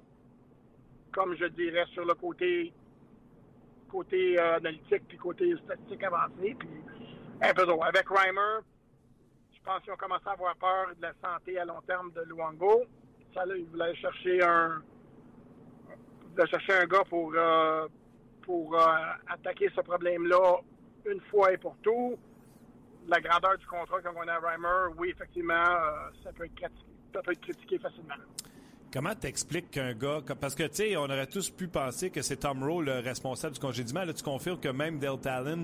comme je dirais, sur le côté côté euh, analytique puis côté statistique avancé. Puis un peu. Avec Reimer, je pense qu'ils ont commencé à avoir peur de la santé à long terme de Luango. Ça, là, ils voulaient chercher un un gars pour euh, pour attaquer ce problème-là une fois et pour tout, la grandeur du contrat qu'on a à Reimer, oui, effectivement, euh, ça, peut être critiqué, ça peut être critiqué facilement. Comment t'expliques qu'un gars, parce que tu sais, on aurait tous pu penser que c'est Tom Rowe le responsable du congédiement. Là, tu confirmes que même Del Talon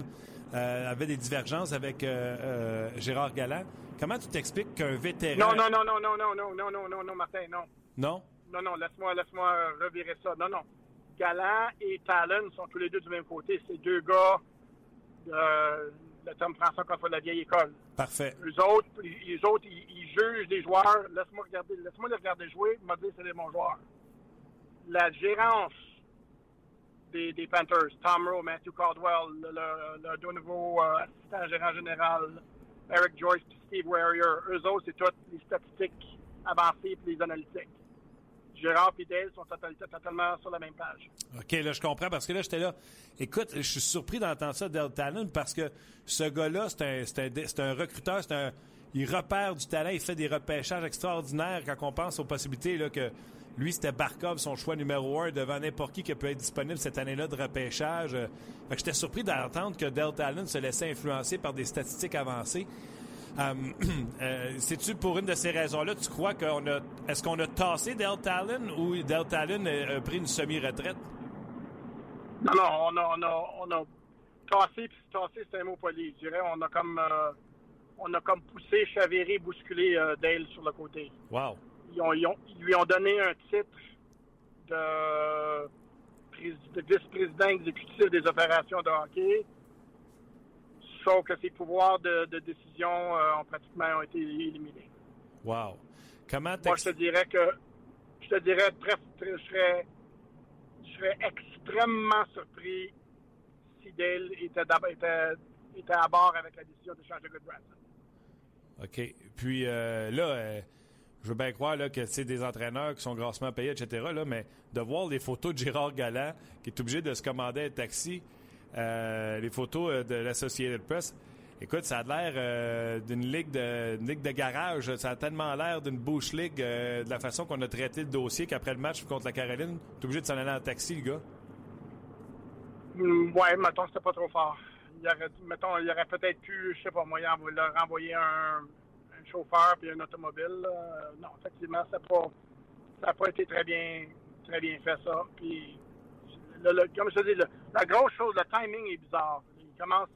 euh, avait des divergences avec euh, Gérard Galland. Comment tu t'expliques qu'un vétéran. Non, non, non, non, non, non, non, non, non, non, non, Martin, non. Non? Non, non, laisse-moi laisse-moi revirer ça. Non, non. Galland et Talon sont tous les deux du même côté. C'est deux gars euh, le terme de la vieille école. Parfait. Les autres, les autres ils, jugent des joueurs. Laisse-moi regarder, laisse-moi les regarder jouer. M'ont dit c'est des bons joueurs. La gérance des, des, Panthers, Tom Rowe, Matthew Caldwell, le, le, le nouveau euh, assistant gérant général, Eric Joyce, Steve Warrior, eux autres, c'est toutes les statistiques avancées et les analytiques. Gérard et Dale sont totalement sur la même page. OK, là, je comprends parce que là, j'étais là. Écoute, je suis surpris d'entendre ça Del Talon parce que ce gars-là, c'est un, recruteur, c'est un, il repère du talent, il fait des repêchages extraordinaires quand on pense aux possibilités que lui, c'était Barkov, son choix numéro un, devant n'importe qui qui peut être disponible cette année-là de repêchage. j'étais surpris d'entendre que Del Talon se laissait influencer par des statistiques avancées. Euh, euh, c'est-tu pour une de ces raisons-là, tu crois qu'on a. Est-ce qu'on a tassé Del Talon ou Del Talon a, pris une semi-retraite? Non, non, on a, on a, on a tassé, puis tassé, c'est un mot poli. Je dirais, on a comme. Euh, on a comme poussé, chaviré, bousculé Dale sur le côté. Wow. Ils, ont, ils, lui ont donné un titre de, de vice-président exécutif des opérations de hockey sauf que ses pouvoirs de, décision euh, ont pratiquement été éliminés. Wow. Comment Moi, je te dirais que je te dirais très, je serais je serais extrêmement surpris si Dale était, était, à bord avec la décision de changer de Branson. OK. Puis euh, là, euh, je veux bien croire là, que c'est des entraîneurs qui sont grassement payés, etc. Là, mais de voir les photos de Gérard Galland qui est obligé de se commander un taxi euh, les photos euh, de l'Associated Press. Écoute, ça a l'air euh, d'une ligue de ligue de garage. Ça a tellement l'air d'une bouche ligue de la façon qu'on a traité le dossier qu'après le match contre la Caroline, tu es obligé de s'en aller en taxi, le gars. Mm, ouais, mettons, c'était pas trop fort. Il aurait, mettons, il aurait peut-être pu, je sais pas, moi, leur renvoyer un, chauffeur puis un automobile. non, effectivement, ça n'a pas, été très bien, très bien fait, ça. Puis comme je te dis, la grosse chose, le timing est bizarre. Ils commencent,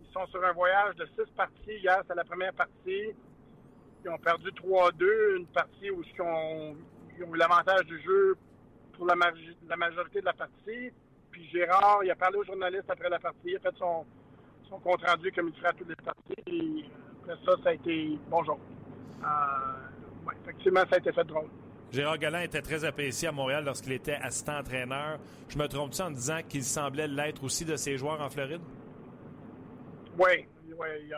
ils sont sur un voyage de six parties. Hier, c'est la première partie. Ils ont perdu 3-2, une partie où ils ont, eu l'avantage du jeu pour la, majorité de la partie. Puis Gérard, il a parlé aux journalistes après la partie, il a fait son, compte rendu comme il ferait à toutes les parties. après ça, ça a été bonjour. Ouais, effectivement, ça a été fait drôle. Gérard Galland était très apprécié à Montréal lorsqu'il était assistant entraîneur. Je me trompe-tu en disant qu'il semblait l'être aussi de ses joueurs en Floride? Oui, oui.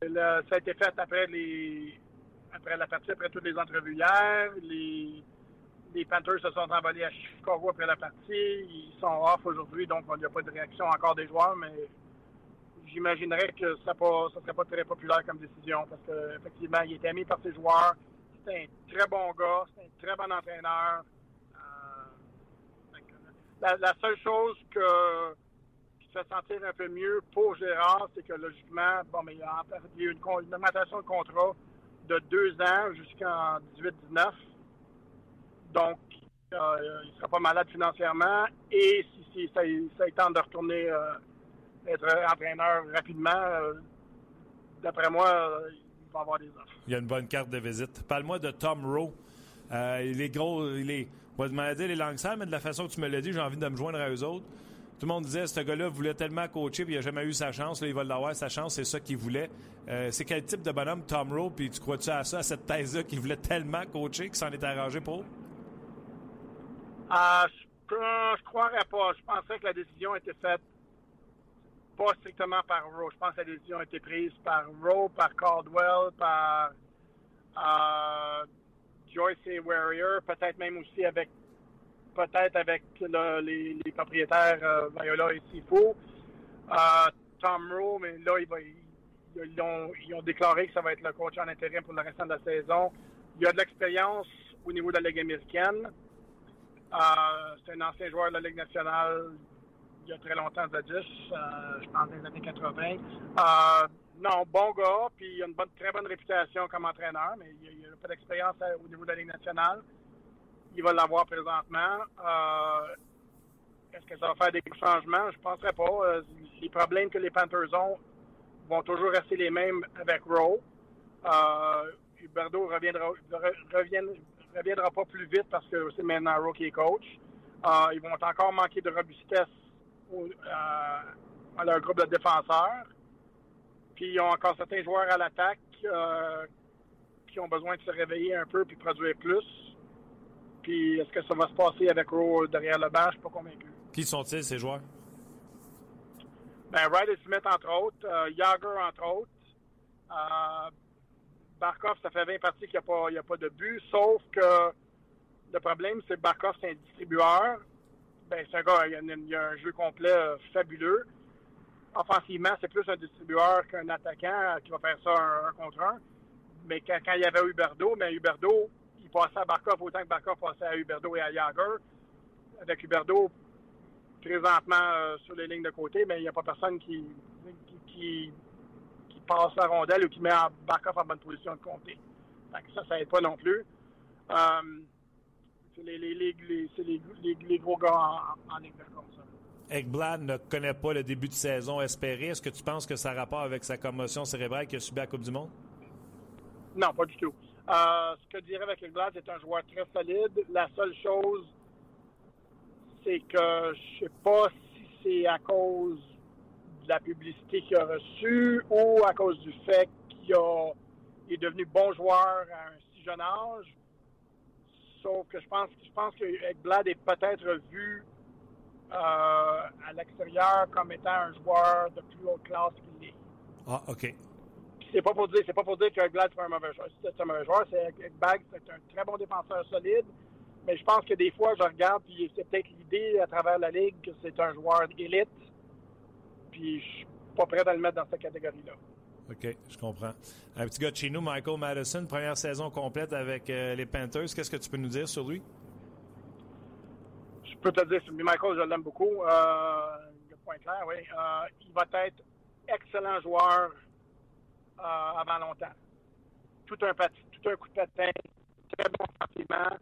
ça a été fait après les après la partie, après toutes les entrevues hier. Les, les Panthers se sont envolés à Chicago après la partie. Ils sont off aujourd'hui, donc il n'y a pas de réaction encore des joueurs, mais j'imaginerais que ça ne serait pas très populaire comme décision parce qu'effectivement, il était aimé par ses joueurs c'est un très bon gars, c'est un très bon entraîneur. Euh, la, seule chose que, qui fait sentir un peu mieux pour Gérard, c'est que logiquement, bon, mais il y a, eu une, augmentation de contrat de deux ans jusqu'en 18-19. Donc, euh, il ne sera pas malade financièrement. Et si, ça, ça tente de retourner euh, être entraîneur rapidement, d'après moi, avoir des offres. Il y a une bonne carte de visite. Parle-moi de Tom Rowe. Euh, il est gros, il est, on va demander les langues sales, mais de la façon que tu me l'as dit, j'ai envie de me joindre à eux autres. Tout le monde disait, ce gars-là voulait tellement coacher, puis il n'a jamais eu sa chance. Là, il va l'avoir, sa chance, c'est ça qu'il voulait. Euh, c'est quel type de bonhomme, Tom Rowe, puis tu crois-tu à ça, à cette thèse-là, qu'il voulait tellement coacher qu'il s'en est arrangé pour? Euh, je, ne croirais pas. Je pensais que la décision était faite pas strictement par Rowe. Je pense que la décision a été prise par Rowe, par Caldwell, par euh, Joyce et Warrior, peut-être même aussi avec peut-être avec les, propriétaires euh, Viola et Sifu. Euh, Tom Rowe, mais là, ils, ont, ils, ont, déclaré que ça va être le coach en intérim pour le restant de la saison. Il a de l'expérience au niveau de la Ligue américaine. c'est un ancien joueur de la Ligue nationale il y a très longtemps, Zadis, euh, je pense dans les années 80. Euh, non, bon gars, puis il a une bonne, très bonne réputation comme entraîneur, mais il n'a pas d'expérience au niveau de la Ligue nationale. Il va l'avoir présentement. Euh, est-ce que ça va faire des changements? Je ne penserais pas. les problèmes que les Panthers ont vont toujours rester les mêmes avec Rowe. Huberdo ne reviendra, reviendra pas plus vite parce que c'est maintenant Rowe qui est coach. ils vont encore manquer de robustesse à leur groupe de défenseurs. Puis ils ont encore certains joueurs à l'attaque euh, qui ont besoin de se réveiller un peu puis produire plus. Puis est-ce que ça va se passer avec Rowe derrière le banc? Je suis pas convaincu. Qui sont-ils, ces joueurs? Ben, Ryder Smith, entre autres. Euh, Yager, entre autres. Euh, Barkov, ça fait 20 parties qu'il n'y a, a, pas de but, sauf que le problème, c'est que Barkov, c'est un distribueur ben, c'est un gars, il y, a, un jeu complet euh, fabuleux. Offensivement, c'est plus un distributeur qu'un attaquant euh, qui va faire ça un, contre un. Mais quand, il y avait Huberdo, mais Huberdo, il passait à Barkov autant que Barkov passait à Huberdo et à Yager. Avec Huberdo, présentement euh, sur les lignes de côté, mais il n'y a pas personne qui, qui, passe la rondelle ou qui met Barkov en bonne position de compter. ça, ça n'aide pas non plus les, les, gros gars en, en comme ça. Ekblad ne connaît pas le début de saison espéré. Est-ce que tu penses que ça a rapport avec sa commotion cérébrale qu'il a subi à la Coupe du Monde? Non, pas du tout. Euh, ce que je dirais avec Ekblad, c'est un joueur très solide. La seule chose, c'est que je sais pas si c'est à cause de la publicité qu'il a reçue ou à cause du fait qu'il est devenu bon joueur à un si jeune âge Sauf que je pense, je pense que Ekblad est peut-être vu euh, à l'extérieur comme étant un joueur de plus haute classe qu'il est. Ah, OK. C'est pas pour dire, c'est pas pour dire que Ekblad est un mauvais joueur. C'est un mauvais joueur. C'est Ekblad, c'est un très bon défenseur solide. Mais je pense que des fois, je regarde, puis c'est peut-être l'idée à travers la ligue que c'est un joueur élite. Puis je suis pas prêt à le mettre dans cette catégorie-là. OK, je comprends. Un petit gars de chez nous, Michael Madison, première saison complète avec euh, les Panthers. Qu'est-ce que tu peux nous dire sur lui? Je peux te dire, Michael, je l'aime beaucoup. Euh, le point clair, oui. Euh, il va être excellent joueur avant longtemps. Tout un, tout un coup de patin, très bon sentiment.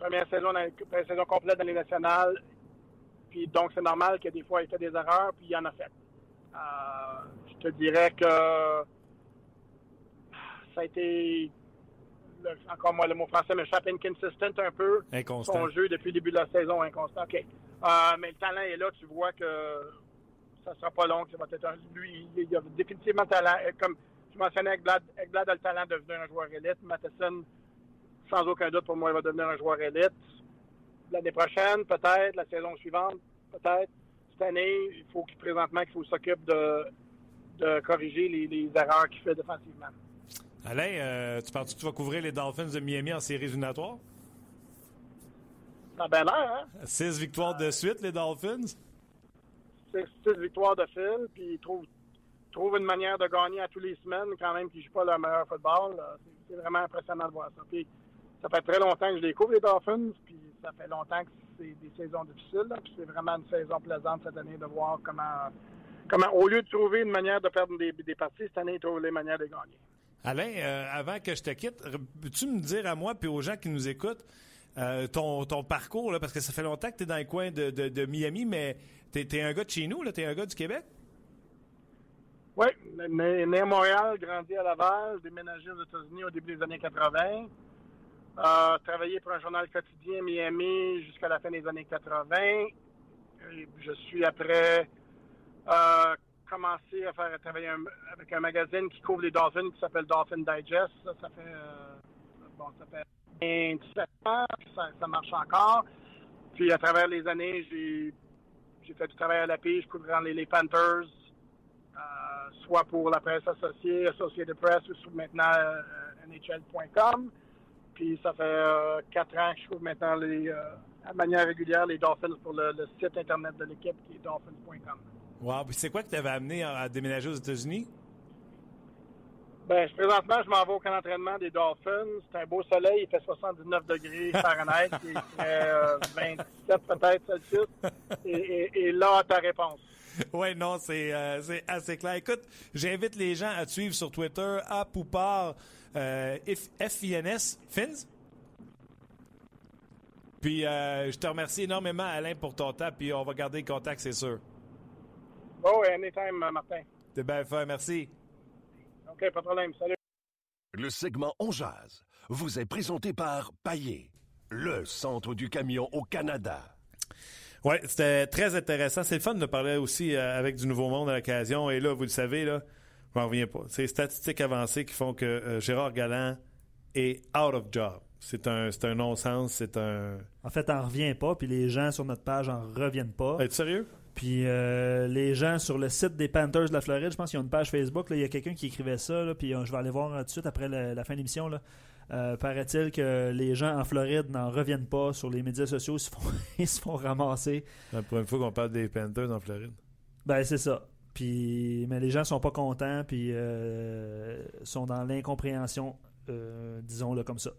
Première saison, première saison complète dans les nationales. Puis donc, c'est normal que des fois, il fait des erreurs, puis il en a fait. Euh, je te dirais que ça a été, encore moi le mot français m'échappe, inconsistent un peu. Inconstant. Son jeu depuis le début de la saison, inconstant. OK. Euh, mais le talent est là, tu vois que ça sera pas long. Ça va être un, lui, il a définitivement le talent. Comme je mentionnais, Ekblad, Ekblad a le talent de devenir un joueur élite. Matheson, sans aucun doute, pour moi, il va devenir un joueur élite. L'année prochaine, peut-être. La saison suivante, peut-être. Cette année, il faut qu'il présentement qu'il faut s'occupe de, de corriger les, les erreurs qu'il fait défensivement. Alain, euh, tu penses que tu vas couvrir les Dolphins de Miami en séries éliminatoires? Ça a bien l'air, hein? Six victoires de suite, les Dolphins? Six, six victoires de fil, puis ils trouvent, trouvent une manière de gagner à tous les semaines, quand même, qu'ils ne jouent pas leur meilleur football. C'est vraiment impressionnant de voir ça. Puis, ça fait très longtemps que je découvre les Dolphins, puis ça fait longtemps que c'est des saisons difficiles. Puis c'est vraiment une saison plaisante cette année de voir comment, comment au lieu de trouver une manière de perdre des, des parties, cette année, ils trouvent les manières de gagner. Alain, euh, avant que je te quitte, peux-tu me dire à moi et aux gens qui nous écoutent euh, ton, ton, parcours, là, parce que ça fait longtemps que tu es dans le coin de, de, de Miami, mais tu es, un gars de chez nous, tu es un gars du Québec? Oui, né, né, à Montréal, grandi à Laval, déménagé aux États-Unis au début des années 80. Euh, travaillé pour un journal quotidien Miami jusqu'à la fin des années 80. Et je suis après commencé à faire travailler un, avec un magazine qui couvre les Dolphins qui s'appelle Dolphin Digest. Ça, fait euh, bon, ça fait 27 ans, ça, ça, marche encore. Puis à travers les années, j'ai j'ai fait du travail à la pige, couvrant les, les Panthers, euh, soit pour la presse associée, Associated Press, ou maintenant euh, NHL.com. Puis ça fait euh, quatre ans que je couvre maintenant les, à manière régulière les Dolphins pour le, le site internet de l'équipe qui est dolphins.com. Wow. Puis c'est quoi qui t'avait amené à déménager aux États-Unis? Ben, présentement, je m'en vais au camp d'entraînement des Dolphins. C'est un beau soleil, il fait 79 degrés Fahrenheit, il fait euh, 27 peut-être Celsius. Et, et, et, là, ta réponse. Oui, non, c'est euh, assez clair. Écoute, j'invite les gens à te suivre sur Twitter, à Poupard, euh, FINS, Fins? Puis, euh, je te remercie énormément, Alain, pour ton temps, puis on va garder le contact, c'est sûr. Oh, anytime, Martin. T'es bien fait, merci. OK, pas de problème. Salut. Le segment On Jazz vous est présenté par Paillé, le centre du camion au Canada. Oui, c'était très intéressant. C'est le fun de parler aussi euh, avec du Nouveau Monde à l'occasion. Et là, vous le savez, là, je m'en reviens pas. C'est les statistiques avancées qui font que euh, Gérard Galland est out of job. C'est un, un non-sens, c'est un... En fait, on revient pas, puis les gens sur notre page en reviennent pas. Es-tu sérieux? Puis euh, les gens sur le site des Panthers de la Floride, je pense qu'il y a une page Facebook, il y a quelqu'un qui écrivait ça, là, puis euh, je vais aller voir tout de suite après la, la fin de l'émission. Euh, paraît-il que les gens en Floride n'en reviennent pas sur les médias sociaux, ils se font, ils se font ramasser. La première fois qu'on parle des Panthers en Floride. Ben c'est ça. Puis, mais les gens sont pas contents, puis euh, sont dans l'incompréhension, euh, disons-le comme ça.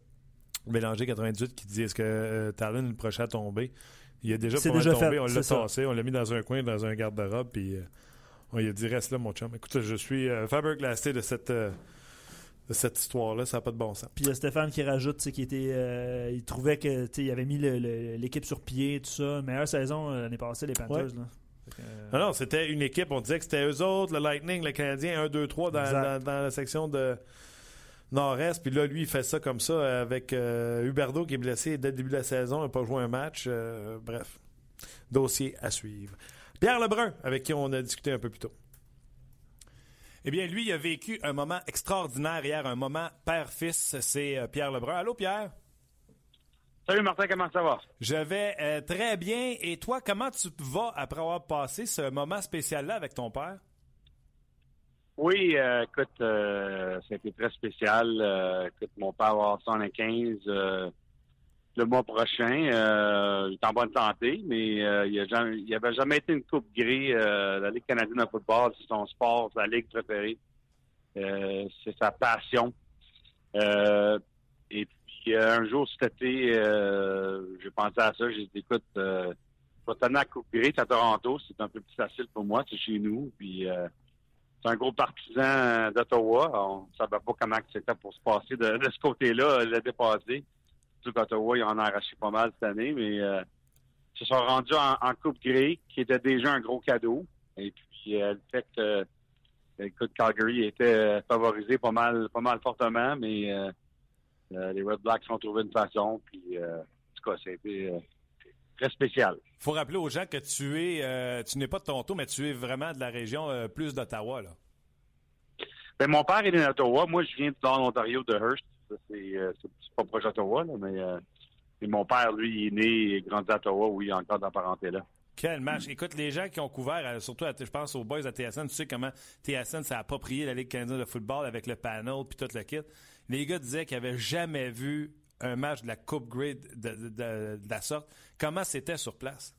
Bélanger 98 qui dit est-ce que euh, Talon est le prochain à tomber? Il a déjà C'est déjà tombé, fait, on l'a tassé, on l'a mis dans un coin, dans un garde-robe, puis euh, on lui a dit reste là, mon chum. Écoute, je suis euh, faberglassé de cette, euh, de cette histoire-là, ça n'a pas de bon sens. Puis il y a Stéphane qui rajoute qu'il était, il trouvait que il avait mis l'équipe sur pied, tout ça. Meilleure saison l'année passée, les Panthers. Ouais. Là. Non, non, c'était une équipe, on disait que c'était eux autres, le Lightning, le Canadien, 1, 2, 3 dans, Exact. dans- dans la section de Nord-Est. Puis là, lui, il fait ça comme ça avec euh, Huberdo qui est blessé dès le début de la saison, il n'a pas joué un match. euh, bref, dossier à suivre. Pierre Lebrun, avec qui on a discuté un peu plus tôt. Eh bien, lui, il a vécu un moment extraordinaire hier, un moment père-fils. C'est euh, Pierre Lebrun. Allô, Pierre? Salut Martin, comment ça va? Je vais euh, très bien. Et toi, comment tu vas après avoir passé ce moment spécial-là avec ton père? Oui, euh, écoute, euh, été très spécial. Euh, écoute, mon père va avoir 115 euh, le mois prochain. Euh, il est en bonne santé, mais euh, il n'y avait jamais été une coupe gris. Euh, la Ligue canadienne de football, c'est son sport, sa ligue préférée. C'est sa passion. Et puis, un jour cet été, j'ai pensé à ça. J'ai dit, écoute, je vais t'amener à la coupe gris à Toronto. C'est un peu plus facile pour moi. C'est chez nous. Puis, c'est un gros partisan euh, d'Ottawa. On ne savait pas comment c'était pour se passer de, de ce côté-là, le dépasser. Surtout qu'Ottawa, ils en ont arraché pas mal cette année, mais euh, ils se sont rendus en, Coupe Grey, qui était déjà un gros cadeau. Et puis, euh, le fait que, euh, écoute, Calgary était euh, favorisé pas mal, pas mal fortement, mais euh, euh, les Red Blacks ont trouvé une façon. Puis, euh, en tout cas, euh, très spécial. Il faut rappeler aux gens que tu es, euh, tu n'es pas de Toronto, mais tu es vraiment de la région euh, plus d'Ottawa. là. Ben, mon père est né d'Ottawa. Moi, je viens dans l'Ontario de Hearst. C'est euh, c'est- pas proche d'Ottawa, mais euh, et mon père, lui, il est né et grandi à Ottawa, oui, encore de la parenté là. Quel match. Écoute, les gens qui ont couvert, surtout, à- je pense aux boys à TSN, tu sais comment TSN s'est approprié la Ligue canadienne de football avec le panel puis tout le kit. Les gars disaient qu'ils n'avaient jamais vu un match de la Coupe Grade de, de- de- de la sorte. Comment c'était sur place?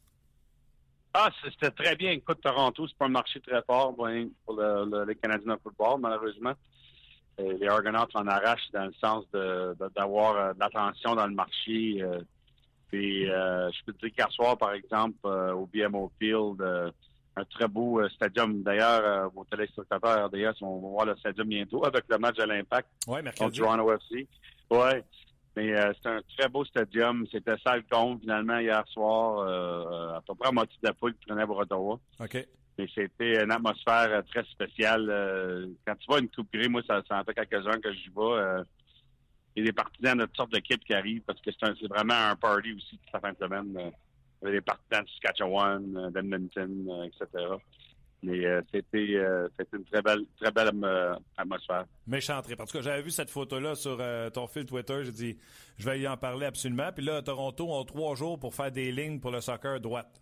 Ah, c'était très bien. Écoute, Toronto, c'est pas un marché très fort pour le, le- les Canadiens de football, malheureusement. Les Argonauts en arrachent dans le sens de- d'avoir euh, de l'attention dans le marché. euh, et euh, je peux te dire qu'hier soir, par exemple, euh, au BMO Field, un très beau stadium. D'ailleurs, vos téléspectateurs RDS, on va voir le stadium bientôt avec le match de l'Impact Oui, contre mercredi. Toronto FC. Ouais. Mais euh, c'est un très beau stadium. C'était sale con, finalement, hier soir. Euh, à peu près à moitié de la foule qui prenait pour Ottawa. OK. Mais c'était une atmosphère euh, très spéciale. Euh, quand tu vois une coupe gris, moi, ça, ça en fait quelques-uns que j'y vais. Il y a des partisans de toutes sortes d'équipes qui arrivent parce que c'est vraiment un party aussi toute la fin de semaine. Il y avait des partisans de Saskatchewan, d'Edmonton, etc. Mais euh, c'était euh, c'était une très belle, très belle euh, atmosphère. Méchant trip. En tout cas, j'avais vu cette photo-là sur euh, ton fil Twitter. J'ai dit, je vais y en parler absolument. Puis là, à Toronto, on a trois jours pour faire des lignes pour le soccer droite.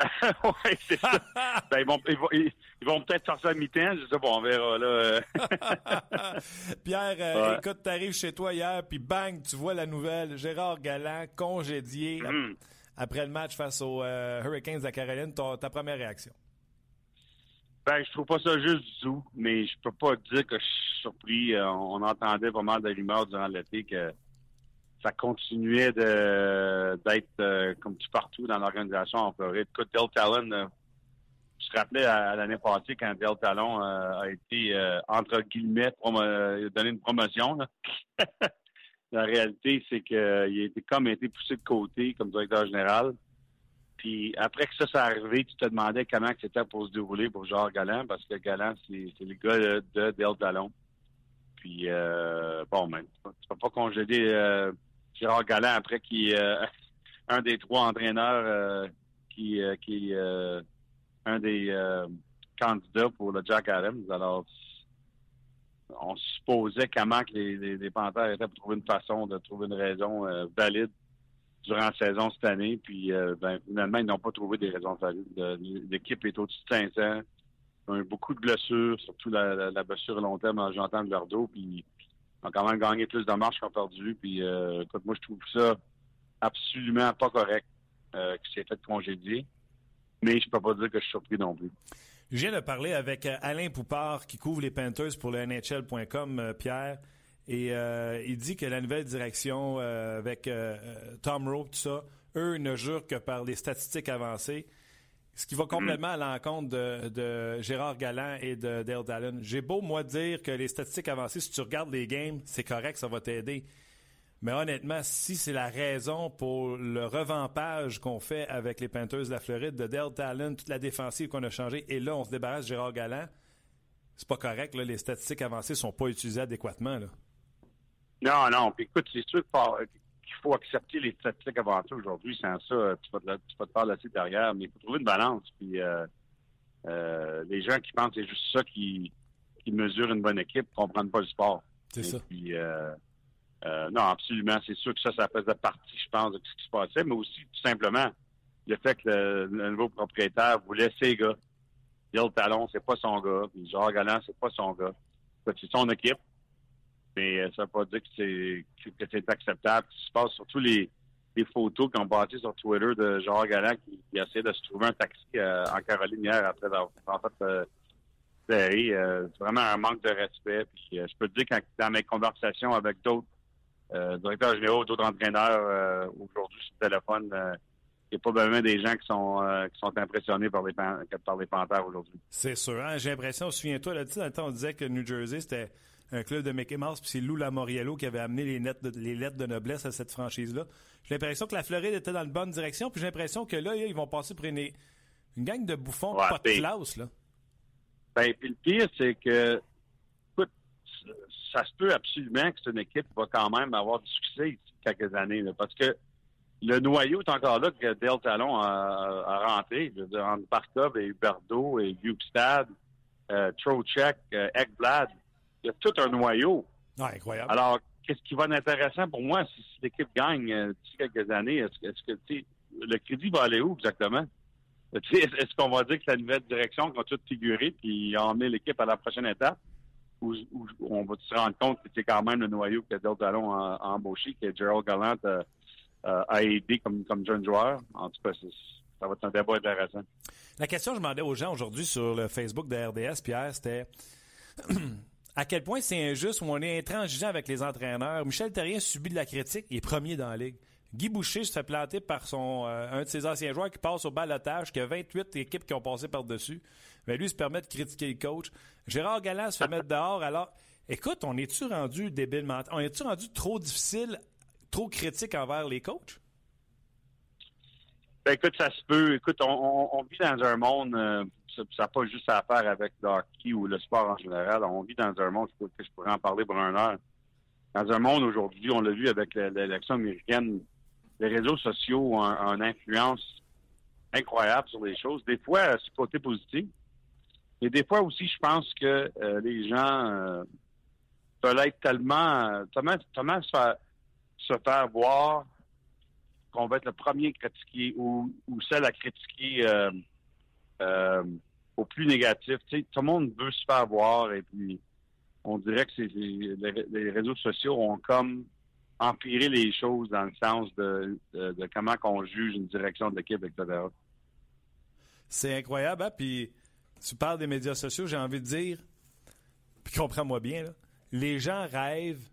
oui, c'est ça. Ben, ils vont, ils vont, ils- vont peut-être sortir à mi-temps. Je sais pas, on verra. Là. Pierre, Ouais. écoute, t'arrives chez toi hier, puis bang, tu vois la nouvelle. Gérard Galland, congédié Mhm. après le match face aux Hurricanes de la Caroline. Ta, ta première réaction? Ben, je trouve pas ça juste du mais je peux pas dire que je suis surpris. Euh, on entendait mal de rumeurs durant l'été que ça continuait d'être euh, comme tout partout dans l'organisation en Floride. Écoute, Del Talon, euh, je te rappelais à, l'année passée quand Del Talon euh, a été euh, entre guillemets promo- euh, donné une promotion. La réalité, c'est qu'il a été comme été poussé de côté comme directeur général. Puis après que ça soit arrivé, tu te demandais comment c'était pour se dérouler pour Jean Galland, parce que Galland, c'est le gars de, de Del Talon. Puis euh, bon, ben, tu peux pas congéder euh, Gérard Galland après qu'il euh, un des trois entraîneurs euh, qui, euh, euh, un des candidats pour le Jack Adams. Alors, on supposait comment que les, les, étaient pour trouver une façon de trouver une raison valide durant la saison cette année. Puis euh, ben, finalement, ils n'ont pas trouvé des raisons. Le- L'équipe est au-dessus de 500. Ils ont eu beaucoup de blessures, surtout la, blessure à long terme en Jonathan Verdeau. Puis ils ont quand même gagné plus de marches qu'ils perdu. Puis euh, écoute, moi, je trouve ça absolument pas correct euh, qu'il s'est fait congédier. Mais je peux pas dire que je suis surpris non plus. Je viens de parler avec euh, Alain Poupard qui couvre les Panthers pour le NHL.com, euh, Pierre. Et euh, il dit que la nouvelle direction euh, avec euh, Tom Rowe, tout ça, eux ne jurent que par les statistiques avancées. Ce qui va complètement à l'encontre de, de Gérard Galland et de Dale Talon. J'ai beau, moi, dire que les statistiques avancées, si tu regardes les games, c'est correct, ça va t'aider. Mais honnêtement, si c'est la raison pour le revampage qu'on fait avec les Panthers de la Floride, de Dale Talon, toute la défensive qu'on a changée, et là, on se débarrasse de Gérard Galland, c'est pas correct. Là, les statistiques avancées sont pas utilisées adéquatement. Là. Non, non. Puis écoute, c'est sûr qu'il faut accepter les statistiques avancées aujourd'hui. Sans ça, tu vas, te, tu vas te faire laisser derrière. Mais il faut trouver une balance. Puis euh, euh, les gens qui pensent que c'est juste ça qui, qui mesure une bonne équipe comprennent pas le sport. C'est ça. Puis, euh, euh, non, absolument. C'est sûr que ça, ça faisait partie, je pense, de ce qui se passait, mais aussi, tout simplement, le fait que le, le nouveau propriétaire voulait ses gars. Bill Talon, c'est pas son gars. Puis Jean Galland, c'est pas son gars. C'est son équipe. Mais euh, ça veut pas dire que c'est que c'est acceptable. Ce qui se passe, surtout les, photos ont passé sur Twitter de Jean Galland qui, qui de se trouver un taxi euh, en Caroline hier après avoir en fait euh. Euh, c'est vraiment un manque de respect. Puis, je peux te dire que dans mes conversations avec d'autres directeurs généraux, d'autres entraîneurs aujourd'hui sur le téléphone, il n'y a vraiment des gens qui sont qui sont impressionnés par les pan- par les Panthères aujourd'hui. C'est sûr. hein? J'ai l'impression, souviens-toi, là, dans le temps, on disait que New Jersey, c'était un club de Mickey Mouse, puis c'est Lou Lamoriello qui avait amené les, nettes de- les lettres de noblesse à cette franchise-là. J'ai l'impression que la Floride était dans la bonne direction, puis j'ai l'impression que là, ils vont passer pour une, une gang de bouffons Ouais, pas de puis- classe. Là. Ben, puis le pire, c'est que, écoute, ça se peut absolument que cette équipe va quand même avoir du succès ici quelques années, là, parce que le noyau est encore là que Dale Talon a, a rentré. Je veux dire, entre Barkov et Huberdo et Bukestad, euh, Trocheck, euh, Ekblad. Il y a tout un noyau. Ah, incroyable. Alors, qu'est-ce qui va être intéressant pour moi si, si l'équipe gagne euh, d'ici quelques années? Est-ce que, le crédit va aller où exactement? Est-ce qu'on va dire que la nouvelle direction va tout figurer puis emmener l'équipe à la prochaine étape? Ou, on va se rendre compte que c'est quand même le noyau que Del Talon a, a embauché, que Gerald Gallant euh, euh, a aidé comme, comme jeune joueur? En tout cas, ça va être un débat intéressant. La question que je demandais aux gens aujourd'hui sur le Facebook de RDS, Pierre, c'était à quel point c'est injuste où on est intransigeant avec les entraîneurs. Michel Terrien subit de la critique, il est premier dans la ligue. Guy Boucher se fait planter par son euh, un de ses anciens joueurs qui passe au balotage, qui a 28 équipes qui ont passé par-dessus. Mais lui se permet de critiquer le coach. Gérard Galland se fait mettre dehors. Alors, écoute, on est-tu rendu débile mental? On est-tu rendu trop difficile, trop critique envers les coachs? Ben, écoute, ça se peut. Écoute, on, on- on vit dans un monde, euh, ça n'a pas juste à faire avec le hockey ou le sport en général. On vit dans un monde, je, pourrais- je pourrais en parler pour une heure. Dans un monde aujourd'hui, on l'a vu avec l'élection américaine, les réseaux sociaux ont, un- une influence incroyable sur les choses. Des fois, c'est le côté positif. Et des fois aussi, je pense que euh, les gens euh, peuvent être tellement, euh, tellement, tellement se faire, se faire voir qu'on va être le premier critiqué ou, ou celle à critiquer euh, euh, au plus négatif. Tu sais, tout le monde veut se faire voir et puis on dirait que les, réseaux sociaux ont comme empiré les choses dans le sens de, comment qu'on juge une direction de l'équipe, etc. C'est incroyable, hein? Puis tu parles des médias sociaux, j'ai envie de dire, puis comprends-moi bien, les gens rêvent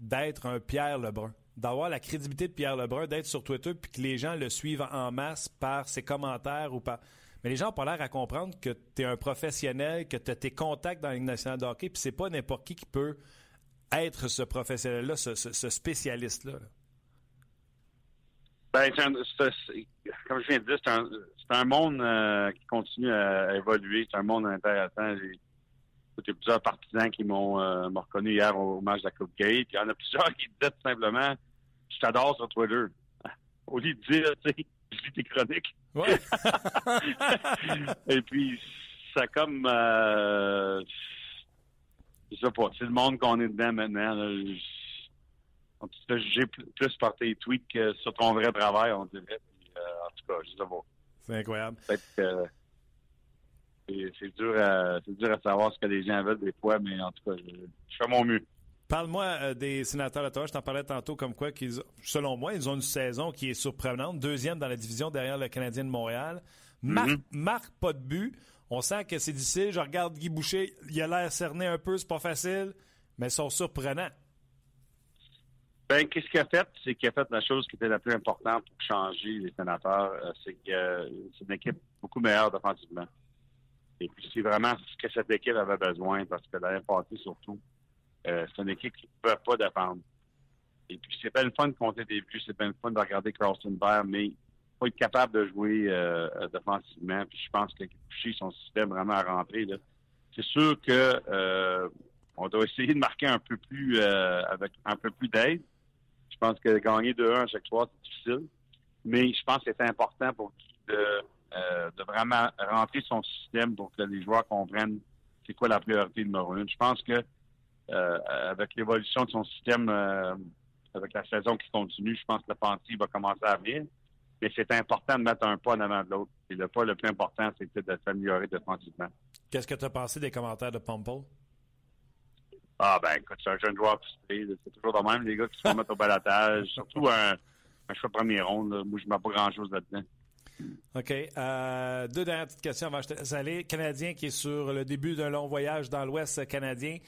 d'être un Pierre Lebrun, d'avoir la crédibilité de Pierre Lebrun, d'être sur Twitter, puis que les gens le suivent en masse par ses commentaires ou par. Mais les gens n'ont pas l'air à comprendre que tu es un professionnel, que tu as tes contacts dans la Ligue nationale de hockey, puis c'est pas n'importe qui qui peut être ce professionnel-là, ce, spécialiste-là. là. Ben, comme je viens de dire, c'est un, un monde euh, qui continue à évoluer. C'est un monde intéressant. Écouté plusieurs partisans qui m'ont euh, m'ont reconnu hier au match de la Coupe Gate. Il y en a plusieurs qui disaient tout simplement Je t'adore sur Twitter. Au lieu de dire, tu sais, je lis tes chroniques. Ouais. Et puis, ça comme euh, je sais pas, c'est le monde qu'on est dedans maintenant. là. On peut se juger plus, plus par tes tweets que sur ton vrai travail, on dirait. Puis, euh, en tout cas, je sais pas. c'est incroyable. Peut-être que c'est- dur, à, dur à savoir ce que les gens veulent des fois, mais en tout cas, je, je fais mon mieux. Parle-moi euh, des sénateurs d'Ottawa. Je t'en parlais tantôt comme quoi, qu'ils, selon moi, ils ont une saison qui est surprenante. Deuxième dans la division derrière le Canadien de Montréal. Mar- Mhm. Marque pas de but. On sent que c'est difficile. Je regarde Guy Boucher. Il a l'air cerné un peu. C'est pas facile. Mais ils sont surprenants. Ben, qu'est-ce qu'il a fait? C'est qu'il a fait la chose qui était la plus importante pour changer les sénateurs. euh, c'est que euh, c'est une équipe beaucoup meilleure défensivement. Et puis, c'est vraiment ce que cette équipe avait besoin parce que l'année passée, surtout, euh, c'est une équipe qui ne peut pas défendre. Et puis, c'est pas le fun de compter des buts, c'est pas le fun de regarder Carlson Bear, mais faut être capable de jouer euh, défensivement. Puis, je pense que toucher son système vraiment à rentrer. C'est sûr que euh, on doit essayer de marquer un peu plus avec un peu plus d'aide. Je pense que gagner 2-1 à chaque soir, c'est difficile. Mais je pense que c'est important pour de, euh, de vraiment rentrer son système pour que les joueurs comprennent c'est quoi la priorité numéro une. Je pense que euh, avec l'évolution de son système, euh, avec la saison qui continue, je pense que la pensée va commencer à venir. Mais c'est important de mettre un pas en avant de l'autre. Et le pas le plus important, c'est de s'améliorer défensivement. Qu'est-ce que tu as pensé des commentaires de Pompo? Ah ben écoute, c'est un jeune joueur frustré. C'est toujours de même, les gars qui se mettre au balatage. Surtout un, un choix de premier ronde. là. Moi, je ne mets pas grand-chose là-dedans. OK. Euh, deux dernières petites questions avant que je aller. Canadien qui est sur le début d'un long voyage dans l'Ouest canadien.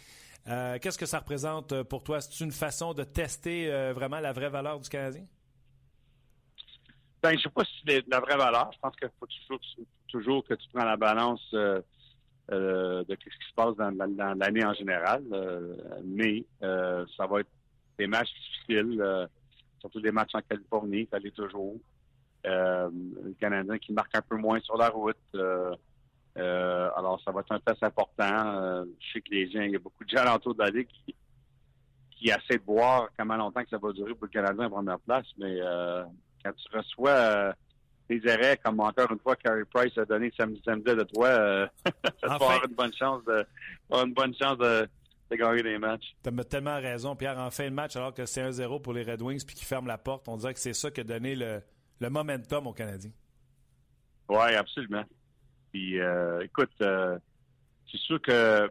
Euh, Qu'est-ce que ça représente pour toi? C'est une façon de tester euh, vraiment la vraie valeur du Canadien? Ben, je sais pas si c'est la vraie valeur. Je pense qu'il faut toujours, que tu prends la balance de ce qui se passe dans, dans- l'année en général. Mais ça va être des matchs difficiles, surtout des matchs en Californie, ça l'est toujours. Euh, le Canadien qui marque un peu moins sur la route. euh, euh, alors, ça va être un test important. Je sais que les gens, il y a beaucoup de gens alentour de la Ligue qui, qui essaient de voir comment longtemps que ça va durer pour le Canadien en première place, mais quand tu reçois des arrêts comme encore une fois Carey Price a donné samedi, samedi de toi, ça Enfin. avoir une bonne chance de avoir une bonne chance de, de gagner des matchs. Tu as tellement raison, Pierre. En fin de match, alors que c'est 1-0 pour les Red Wings puis qu'ils ferment la porte, on dirait que c'est ça qui a donné le, le momentum aux Canadiens. Oui, absolument. Puis, euh, écoute, euh, c'est sûr que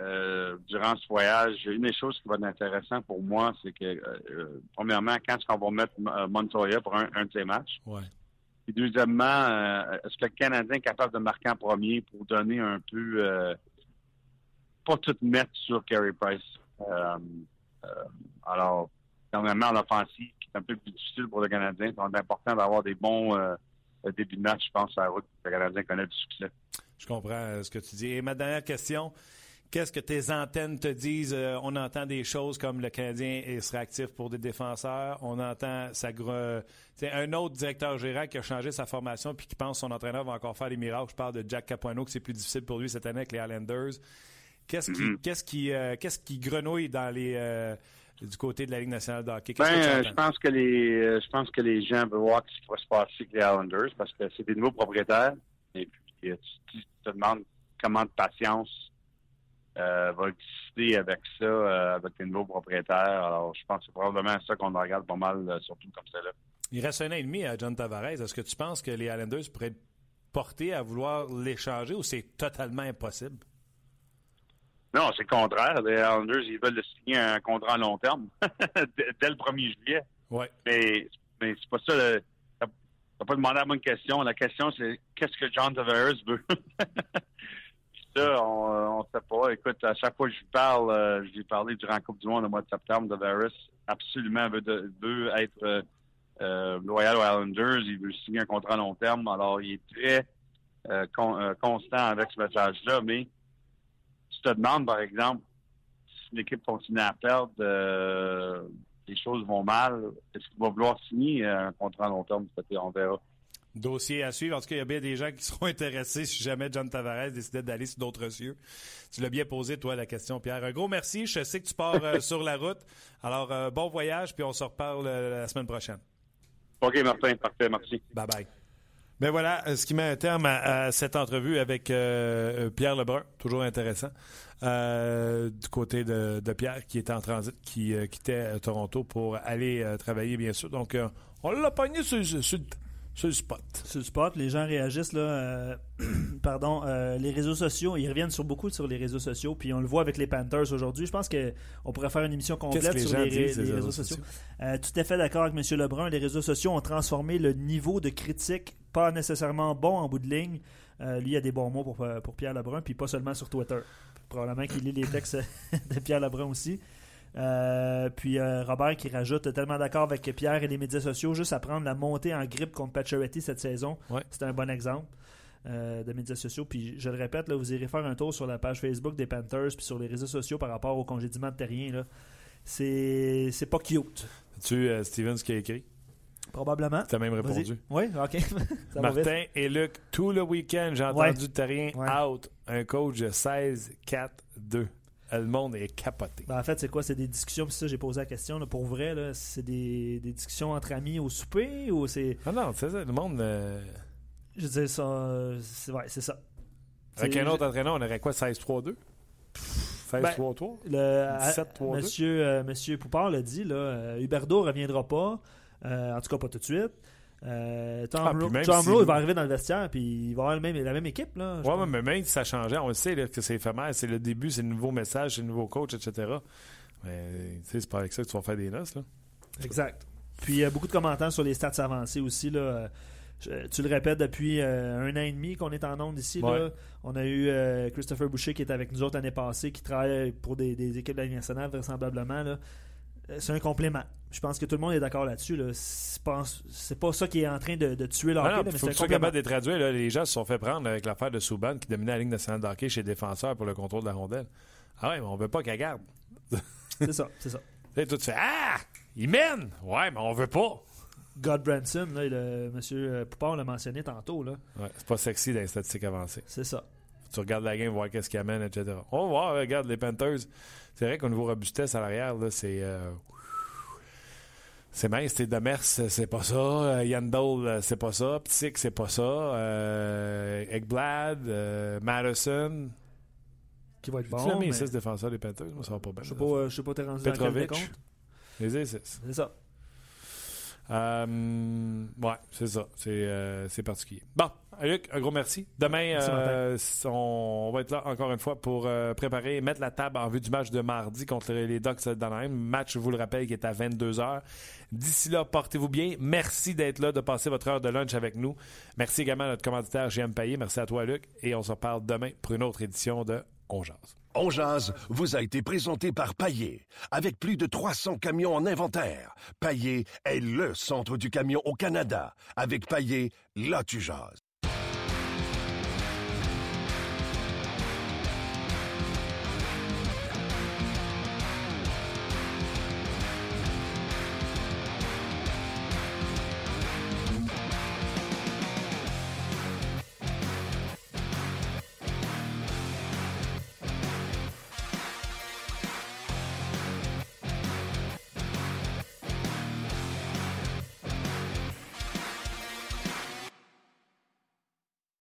euh, durant ce voyage, une des choses qui va être intéressant pour moi, c'est que, euh, premièrement, quand est-ce qu'on va mettre Montoya pour un, un de ses matchs? Ouais. Puis, deuxièmement, est-ce que le Canadien est capable de marquer en premier pour donner un peu, pas tout mettre sur Carey Price? Alors, dernièrement, en offensive, qui est un peu plus difficile pour le Canadien, c'est important d'avoir des bons euh, débuts de match, je pense, à la route. Le Canadien connaît du succès. Je comprends euh, ce que tu dis. Et ma dernière question, qu'est-ce que tes antennes te disent? Euh, on entend des choses comme le Canadien il serait actif pour des défenseurs. On entend ça c'est un autre directeur gérant qui a changé sa formation puis qui pense que son entraîneur va encore faire des miracles. Je parle de Jack Capuano, que c'est plus difficile pour lui cette année avec les Islanders. Qu'est-ce qui, qu'est-ce qui, euh, qu'est-ce qui grenouille dans les, euh, du côté de la Ligue nationale de hockey? Ben, que je pense que les, euh, je pense que les gens veulent voir ce qui va se passer avec les Islanders parce que c'est des nouveaux propriétaires. Et puis, tu, tu te demandes comment de patience euh, va exister avec ça, euh, avec les nouveaux propriétaires. Alors, je pense que c'est probablement ça qu'on regarde pas mal, euh, surtout comme ça là. Il reste un an et demi à John Tavares. Est-ce que tu penses que les Islanders pourraient être portés à vouloir l'échanger ou c'est totalement impossible? Non, c'est le contraire. Les Islanders, ils veulent le signer un contrat à long terme dès le 1er juillet. Oui. Mais, mais c'est pas ça. le- T'as pas demandé la bonne question. La question, c'est qu'est-ce que John Tavares veut? Ça, on sait pas. Écoute, à chaque fois que je lui parle, euh, je lui ai parlé durant la Coupe du Monde au mois de septembre, Tavares absolument veut, de- veut être euh, euh, loyal aux Islanders. Il veut signer un contrat à long terme. Alors, il est très euh, con- euh, constant avec ce message-là. Mais tu te demandes, par exemple, si l'équipe continue à perdre, euh, les choses vont mal, est-ce qu'il va vouloir signer euh, un contrat à long terme? On verra. Dossier à suivre. En tout cas, il y a bien des gens qui seront intéressés si jamais John Tavares décidait d'aller sur d'autres cieux. Tu l'as bien posé, toi, la question, Pierre. Un gros merci. Je sais que tu pars euh, sur la route. Alors, euh, bon voyage, puis on se reparle euh, la semaine prochaine. OK, Martin, parfait, merci. Bye bye. Ben voilà, euh, ce qui met un terme à, cette entrevue avec euh, euh, Pierre Lebrun, toujours intéressant. Du côté de, Pierre, qui était en transit, qui quittait Toronto pour aller travailler, bien sûr. Donc, on l'a pogné sur, sur- sur le spot. Sur le spot, les gens réagissent là. euh, pardon, euh, les réseaux sociaux, ils reviennent sur beaucoup sur les réseaux sociaux, puis on le voit avec les Panthers aujourd'hui. Je pense que on pourrait faire une émission complète les sur les, ré- disent, les les réseaux, sociaux? sociaux? Euh, tout à fait d'accord avec M. Lebrun. Les réseaux sociaux ont transformé le niveau de critique, pas nécessairement bon en bout de ligne. Lui, il a des bons mots pour, pour Pierre Lebrun, puis pas seulement sur Twitter. Probablement qu'il lit les textes de Pierre Lebrun aussi. Euh, puis euh, Robert qui rajoute tellement d'accord avec Pierre et les médias sociaux, juste à prendre la montée en grippe contre Pacioretty cette saison. Ouais. C'est un bon exemple euh, de médias sociaux. Puis je le répète, là, vous irez faire un tour sur la page Facebook des Panthers puis sur les réseaux sociaux par rapport au congédiement de terrien. Là. C'est, c'est pas cute. Tu euh, Stevens qui a écrit? Probablement. Tu as même répondu. Oui, ok. Ça. Martin et Luc, tout le week-end, j'ai Ouais. entendu Terrien Ouais. out. Un coach de 16-4-2. Le monde est capoté. Ben, en fait, c'est quoi? C'est des discussions, puis ça, j'ai posé la question. là, pour vrai, là, c'est des, des discussions entre amis au souper ou c'est. Ah non, c'est ça, le monde. euh, Je veux dire, ça. C'est, ouais, c'est ça. avec un autre entraîneur, on aurait quoi 16-3-2 16-3-3 Le, 17-3-2. monsieur, euh, monsieur Poupard l'a dit, là, euh, Huberdeau reviendra pas. euh, en tout cas, pas tout de suite. Euh, Tom, Ah, puis Rowe- même Tom si- Rowe, il va arriver dans le vestiaire, puis il va avoir le même, la même équipe. Là, Ouais, mais même si ça changeait, on le sait là, que c'est éphémère, c'est le début, c'est le nouveau message, c'est le nouveau coach, etc. Mais c'est pas avec ça que tu vas faire des noces. Là. Exact. Puis il y a beaucoup de commentaires sur les stats avancés aussi. Là. Je- tu le répètes depuis euh, un an et demi qu'on est en onde ici. Ouais. Là. On a eu euh, Christopher Boucher qui est avec nous autres l'année passée, qui travaille pour des, des équipes de la nationale, vraisemblablement. Là. Euh, C'est un complément. Je pense que tout le monde est d'accord là-dessus. Là. C'est pas, ça qui est en train de, de tuer le hockey, non, là, mais c'est un complément. capable de les traduire. Là, les gens se sont fait prendre avec l'affaire de Souban qui dominait la Ligue nationale de hockey chez les défenseurs pour le contrôle de la rondelle. Ah ouais, mais on veut pas qu'elle garde. C'est ça, c'est ça. Toi, tu fais Ah! Il mène! Ouais, mais on veut pas. God Branson, là, le, monsieur Poupard l'a mentionné tantôt. Là. Ouais, c'est pas sexy dans les statistiques avancées. C'est ça. Tu regardes la game, voir qu'est-ce qu'il amène, etc. On va voir, regarde les Panthers. C'est vrai qu'au niveau robustesse à l'arrière, là, c'est. euh, C'est mince, c'est Demers, c'est pas ça. Euh, Yandel, c'est pas ça. Psick, c'est pas ça. Euh, Ekblad, euh, Madison. Qui va être Tu bon. l'as mis mais- les six défenseurs des Panthers? Moi, ça va pas bien. Je sais pas, euh, je sais pas, t'es rendu dans quel Petrovic. Les ai six. C'est ça. Euh, ouais, c'est ça. C'est euh, c'est particulier. Bon, Luc, un gros merci. Demain, Merci, euh, on, va être là encore une fois pour euh, préparer, mettre la table en vue du match de mardi contre les Ducks d'Anaheim. Match, je vous le rappelle, qui est à 22h. D'ici là, portez-vous bien. Merci d'être là, de passer votre heure de lunch avec nous. Merci également à notre commanditaire GM Payé. Merci à toi, Luc. Et on se reparle demain pour une autre édition de On Jase. On jase vous a été présenté par Paillé. Avec plus de 300 camions en inventaire, Paillé est le centre du camion au Canada. Avec Paillé, là tu jases.